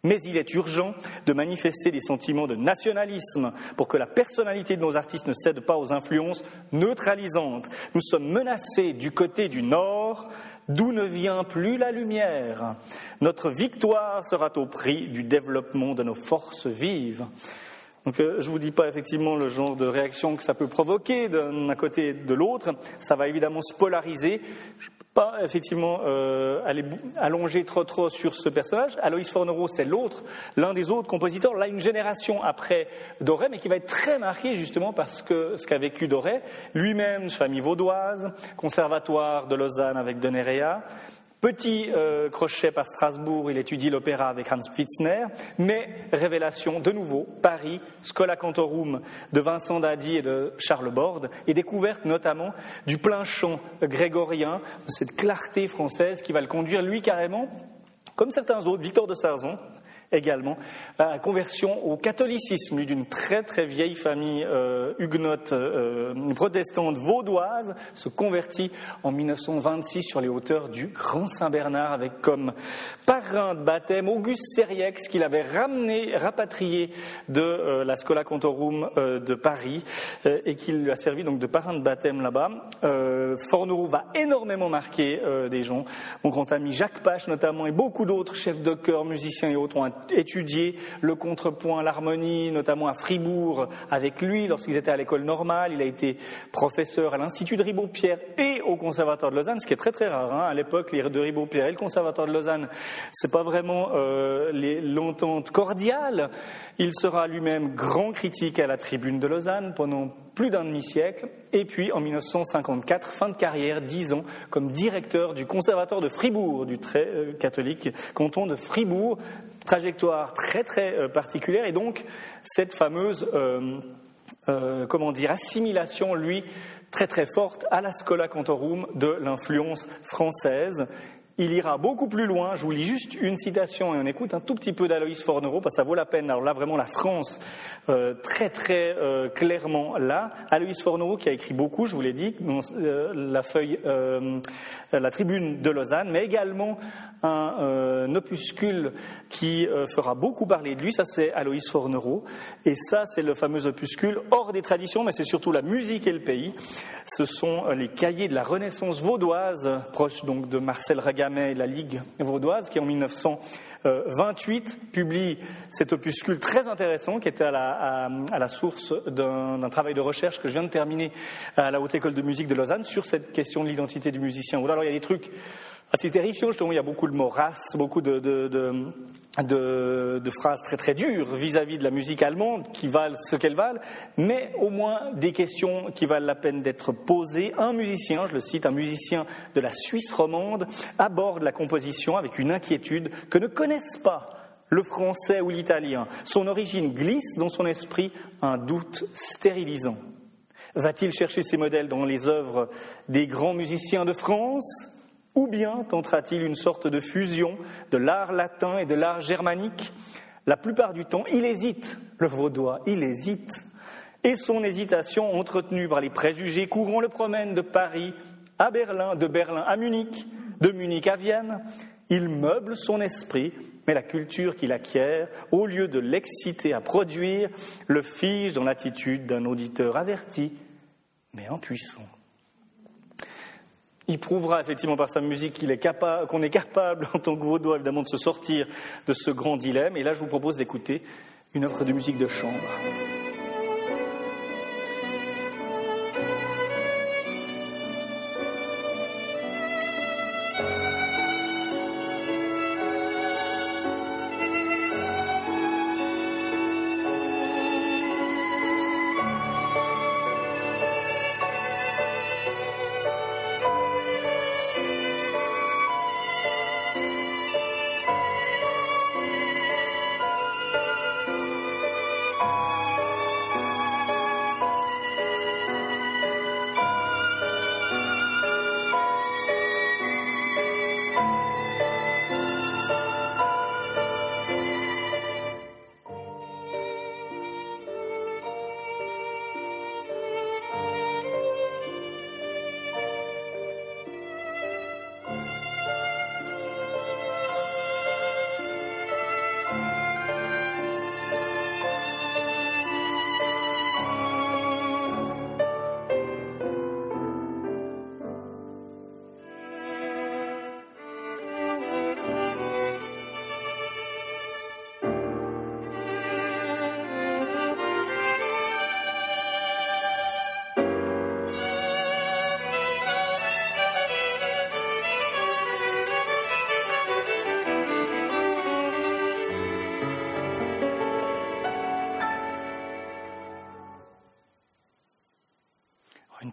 Mais il est urgent de manifester des sentiments de nationalisme pour que la personnalité de nos artistes ne cède pas aux influences neutralisantes. Nous sommes menacés du côté du Nord d'où ne vient plus la lumière. Notre victoire sera au prix du développement de nos forces vives. Donc, euh, je ne vous dis pas effectivement le genre de réaction que ça peut provoquer d'un côté et de l'autre. Ça va évidemment se polariser pas effectivement euh, aller allonger trop trop sur ce personnage. Alois Fornero, c'est l'autre, l'un des autres compositeurs, là une génération après Doré, mais qui va être très marqué justement parce que ce qu'a vécu Doré, lui-même, famille vaudoise, conservatoire de Lausanne avec De Petit euh, crochet par Strasbourg, il étudie l'opéra avec Hans Pfitzner, mais révélation de nouveau, Paris, Scola Cantorum de Vincent Dadi et de Charles Borde, et découverte notamment du plein chant grégorien, de cette clarté française qui va le conduire, lui carrément, comme certains autres, Victor de Sarzon, également, la conversion au catholicisme, d'une très très vieille famille euh, huguenote euh, protestante vaudoise, se convertit en 1926 sur les hauteurs du Grand Saint-Bernard avec comme parrain de baptême Auguste Seriex qu'il avait ramené, rapatrié de euh, la Scola Cantorum de Paris et qui lui a servi donc de parrain de baptême là-bas. Forneroux va énormément marquer des gens. Mon grand ami Jacques Pache notamment et beaucoup d'autres chefs de chœur, musiciens et autres ont étudié le contrepoint, l'harmonie, notamment à Fribourg avec lui lorsqu'ils étaient à l'école normale. Il a été professeur à l'Institut de Ribaud-Pierre et au Conservatoire de Lausanne, ce qui est très très rare. Hein. À l'époque, les de Ribaud-Pierre et le Conservatoire de Lausanne, c'est pas vraiment euh, l'entente cordiale. Il sera lui-même grand critique à la Tribune de Lausanne pendant plus d'un demi-siècle, et puis en 1954, fin de carrière, dix ans, comme directeur du Conservatoire de Fribourg, du très euh, catholique canton de Fribourg, trajectoire très très euh, particulière, et donc cette fameuse, euh, comment dire, assimilation, lui, très très forte à la Scola Cantorum de l'influence française il ira beaucoup plus loin. Je vous lis juste une citation et on écoute un tout petit peu d'Aloïs Fornereau parce que ça vaut la peine. Alors là, vraiment, la France, euh, très très euh, clairement là. Aloïs Fornereau qui a écrit beaucoup, je vous l'ai dit, dans euh, la feuille, la tribune de Lausanne, mais également un opuscule qui fera beaucoup parler de lui. Ça, c'est Aloïs Fornereau. Et ça, c'est le fameux opuscule hors des traditions, mais c'est surtout la musique et le pays. Ce sont les cahiers de la Renaissance vaudoise, proche donc de Marcel La Ligue vaudoise, qui en 1928 publie cet opuscule très intéressant qui était à la, source d'un travail de recherche que je viens de terminer à la Haute École de musique de Lausanne sur cette question de l'identité du musicien. Alors il y a des trucs Ah, c'est terrifiant, justement, il y a beaucoup de mots beaucoup de, phrases très très dures vis-à-vis de la musique allemande qui valent ce qu'elles valent, mais au moins des questions qui valent la peine d'être posées. Un musicien, je le cite, un musicien de la Suisse romande, aborde la composition avec une inquiétude que ne connaissent pas le français ou l'italien. Son origine glisse dans son esprit un doute stérilisant. Va-t-il chercher ses modèles dans les œuvres des grands musiciens de France? Ou bien tentera-t-il une sorte de fusion de l'art latin et de l'art germanique? La plupart du temps, il hésite, le vaudois, il hésite. Et son hésitation, entretenue par les préjugés courants, le promène de Paris à Berlin, de Berlin à Munich, de Munich à Vienne. Il meuble son esprit, mais la culture qu'il acquiert, au lieu de l'exciter à produire, le fige dans l'attitude d'un auditeur averti, mais impuissant il prouvera effectivement par sa musique qu'on est, capable, est capable, en tant que vaudois, évidemment, de se sortir de ce grand dilemme. Et là, je vous propose d'écouter une œuvre de musique de chambre.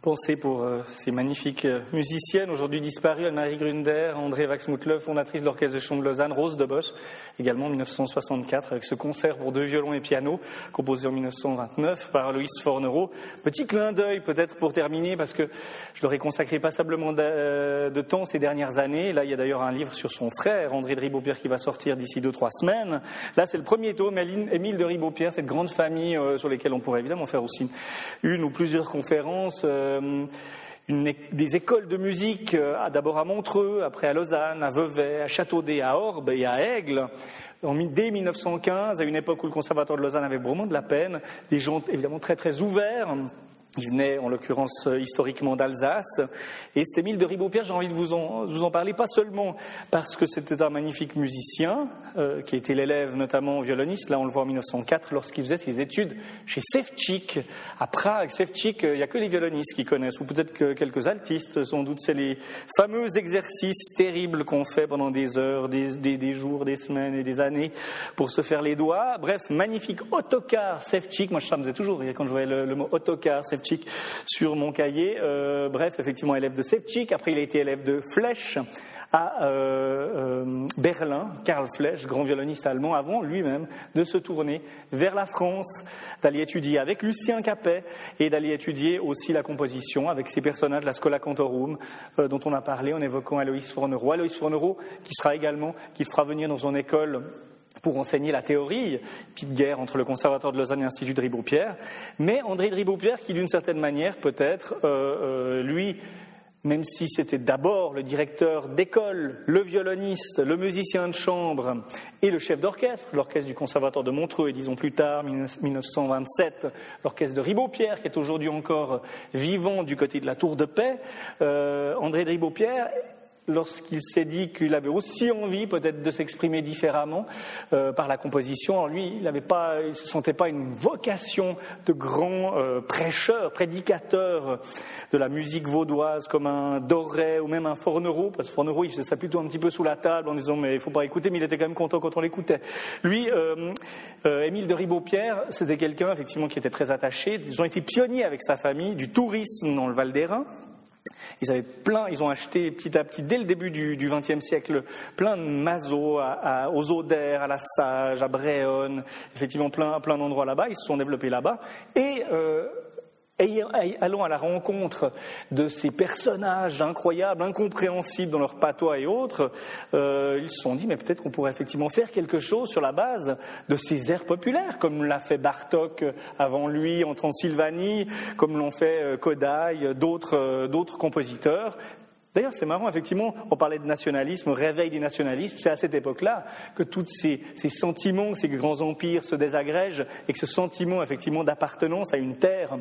Pensée pour euh, ces magnifiques euh, musiciennes, aujourd'hui disparues, Anne-Marie Grunder, André Waxmutlov, fondatrice de l'Orchestre de Chambre de Lausanne, Rose de Bosch, également en 1964, avec ce concert pour deux violons et piano, composé en 1929 par Louis Fornero. Petit clin d'œil peut-être pour terminer, parce que je leur ai consacré passablement de, euh, temps ces dernières années. Là, il y a d'ailleurs un livre sur son frère, André de Ribaupierre, qui va sortir d'ici deux, trois semaines. Là, c'est le premier tome, Émile de Ribaupierre, cette grande famille sur laquelle on pourrait évidemment faire aussi une ou plusieurs conférences. Euh, des écoles de musique, euh, d'abord à Montreux, après à Lausanne, à Vevey, à Châteaudet, à Orbe et à Aigle. dès 1915, à une époque où le conservatoire de Lausanne avait vraiment de la peine, des gens évidemment très très ouverts, il venait en l'occurrence euh, historiquement d'Alsace. Et cet Émile de Ribaupierre, j'ai envie de vous en, vous en, parler, pas seulement parce que c'était un magnifique musicien, euh, qui était l'élève notamment violoniste, là on le voit en 1904, lorsqu'il faisait ses études chez Sevchik, à Prague. Sevchik, euh, il n'y a que les violonistes qui connaissent, ou peut-être que quelques altistes, sans doute. C'est les fameux exercices terribles qu'on fait pendant des heures, des, des, des, jours, des semaines et des années pour se faire les doigts. Bref, magnifique autocar Sevchik. Moi, ça me faisait toujours rire quand je voyais le, le mot autocar Sevchik sur mon cahier. Euh, bref, effectivement, élève de Sevchik. Après, il a été élève de Flech à euh, euh, Berlin, Karl Flech, grand violoniste allemand, avant lui-même de se tourner vers la France, d'aller étudier avec Lucien Capet et d'aller étudier aussi la composition avec ses personnages, la Scola Cantorum, dont on a parlé en évoquant Aloïs Fornero. Aloïs Fornero, qui sera également, qui fera venir dans son école pour enseigner la théorie, petite guerre entre le conservatoire de Lausanne et l'Institut de Ribaupierre, mais André de Ribaupierre qui, d'une certaine manière, peut-être, euh, euh, lui, même si c'était d'abord le directeur d'école, le violoniste, le musicien de chambre et le chef d'orchestre, l'orchestre du Conservatoire de Montreux et disons plus tard, 1927, l'orchestre de Ribaupierre, qui est aujourd'hui encore vivant du côté de la Tour de Paix, euh, André de Ribaupierre lorsqu'il s'est dit qu'il avait aussi envie peut-être de s'exprimer différemment euh, par la composition. Alors lui, il n'avait pas, il se sentait pas une vocation de grand euh, prêcheur, prédicateur de la musique vaudoise comme un Doré ou même un Fornereau, parce que Fornereau, il faisait ça plutôt un petit peu sous la table en disant mais il faut pas écouter, mais il était quand même content quand on l'écoutait. Lui, euh, Émile de Ribaud-Pierre, c'était quelqu'un effectivement qui était très attaché. Ils ont été pionniers avec sa famille du tourisme dans le Val d'Airain. Ils avaient plein, ils ont acheté petit à petit, dès le début du XXe siècle, plein de masos aux Odères, à la Sage, à Bréonne, effectivement plein, plein d'endroits là-bas. Ils se sont développés là-bas. Et euh, allons à la rencontre de ces personnages incroyables, incompréhensibles dans leur patois et autres, euh, ils se sont dit, mais peut-être qu'on pourrait effectivement faire quelque chose sur la base de ces airs populaires, comme l'a fait Bartok avant lui en Transylvanie, comme l'ont fait euh, Kodaï, euh, d'autres compositeurs, D'ailleurs, c'est marrant, effectivement, on parlait de nationalisme, réveil du nationalisme, c'est à cette époque-là que tous ces, sentiments, ces grands empires se désagrègent et que ce sentiment, effectivement, d'appartenance à une terre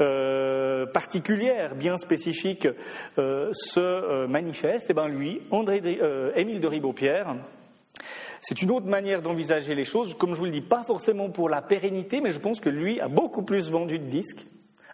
euh, particulière, bien spécifique, euh, se euh, manifeste. Et bien lui, André, Émile de Ribaud-Pierre, c'est une autre manière d'envisager les choses. Comme je vous le dis, pas forcément pour la pérennité, mais je pense que lui a beaucoup plus vendu de disques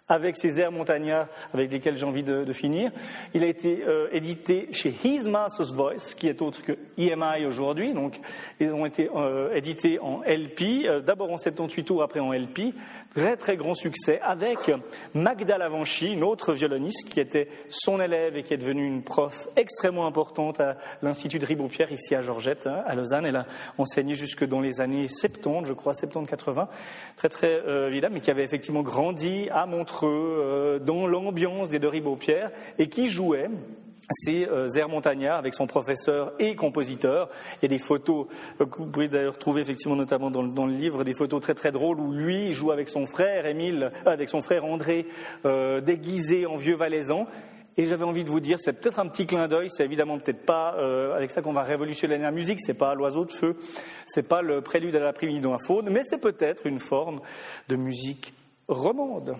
avec ses airs montagnards avec lesquels j'ai envie de, finir. Il a été euh, édité chez His Master's Voice, qui est autre que EMI aujourd'hui. Donc, ils ont été euh, édités en LP, euh, d'abord en 78 tours, après en LP. Très très grand succès avec Magda Lavanchi, une autre violoniste qui était son élève et qui est devenue une prof extrêmement importante à l'Institut de Ribaud-Pierre ici à Georgette, hein, à Lausanne. Elle a enseigné jusque dans les années 70, je crois, 70-80, très très évidemment, mais qui avait effectivement grandi à Montreux euh, dans l'ambiance des deux Ribaud-Pierre et qui jouait ces euh, airs montagnards avec son professeur et compositeur. Il y a des photos euh, que vous pouvez d'ailleurs trouver effectivement notamment dans, le livre, des photos très très drôles où lui joue avec son frère Émile, avec son frère André, déguisé en vieux valaisan. Et j'avais envie de vous dire, c'est peut-être un petit clin d'œil, c'est évidemment peut-être pas avec ça qu'on va révolutionner la musique, c'est pas l'oiseau de feu, c'est pas le prélude à l'après-midi la faune, mais c'est peut-être une forme de musique romande.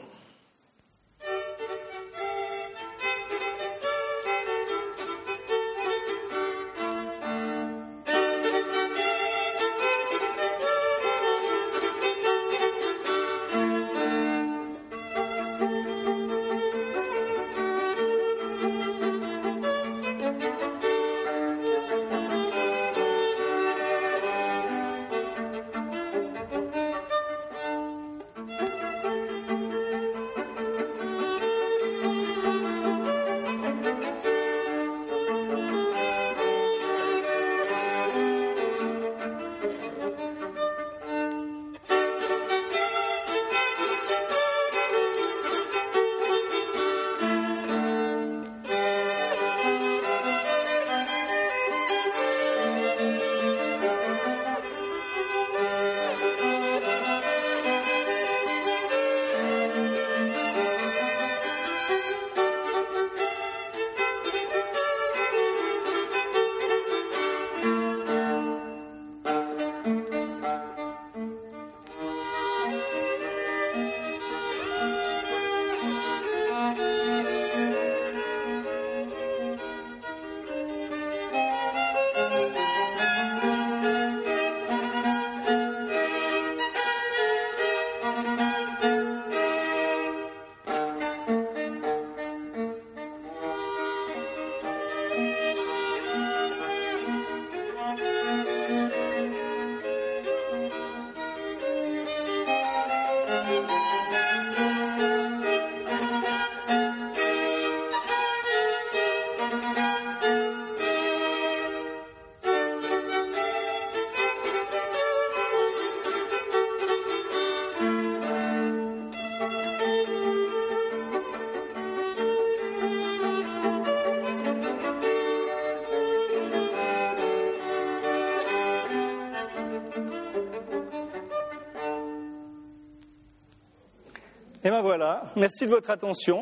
Et ben voilà, merci de votre attention.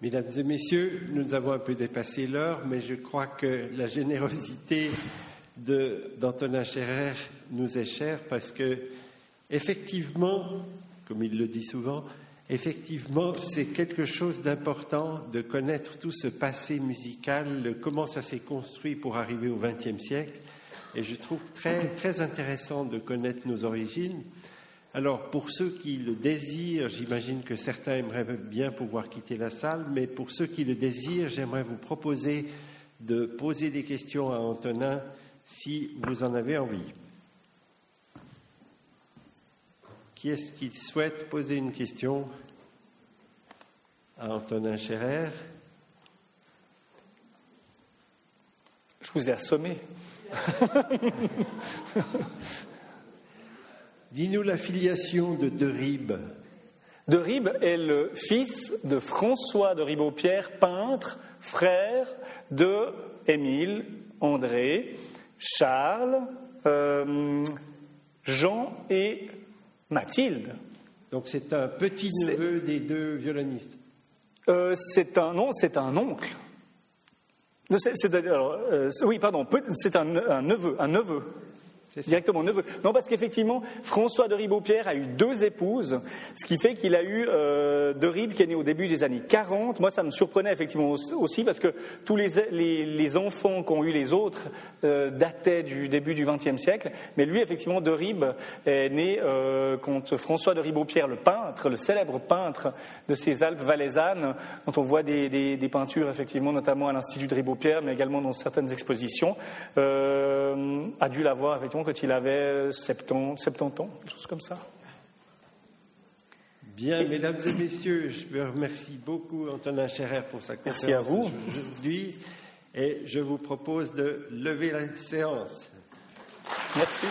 Mesdames et messieurs, nous avons un peu dépassé l'heure, mais je crois que la générosité d'Antonin Scherer nous est chère parce que, effectivement, comme il le dit souvent, effectivement, c'est quelque chose d'important de connaître tout ce passé musical, comment ça s'est construit pour arriver au XXe siècle. Et je trouve très, très intéressant de connaître nos origines. Alors, pour ceux qui le désirent, j'imagine que certains aimeraient bien pouvoir quitter la salle, mais pour ceux qui le désirent, j'aimerais vous proposer de poser des questions à Antonin si vous en avez envie. Qui est-ce qui souhaite poser une question à Antonin Scherer? Je vous ai assommé. Dis-nous la filiation de Derib. Derib est le fils de François de Ribaupierre, peintre, frère de Émile, André, Charles, euh, Jean et Mathilde. Donc c'est un petit neveu des deux violonistes. Euh, c'est un non, c'est un oncle. Euh, oui, pardon, c'est un, un, neveu, un neveu. Directement neveu. Non, parce qu'effectivement, François de Ribaupierre a eu deux épouses, ce qui fait qu'il a eu euh, de Rib qui est né au début des années 40. Moi, ça me surprenait effectivement aussi parce que tous les, les, enfants qu'ont eu les autres euh, dataient du début du XXe siècle. Mais lui, effectivement, de Rib est né euh, François de Ribaupierre, le peintre, le célèbre peintre de ces Alpes valaisannes, dont on voit des, des, peintures, effectivement, notamment à l'Institut de Ribaupierre, mais également dans certaines expositions, euh, a dû l'avoir, effectivement, quand il avait 70, 70 ans, quelque chose comme ça. Bien, mesdames et messieurs, je vous remercie beaucoup Antonin Scherer pour sa conférence Merci à vous. aujourd'hui et je vous propose de lever la séance. Merci.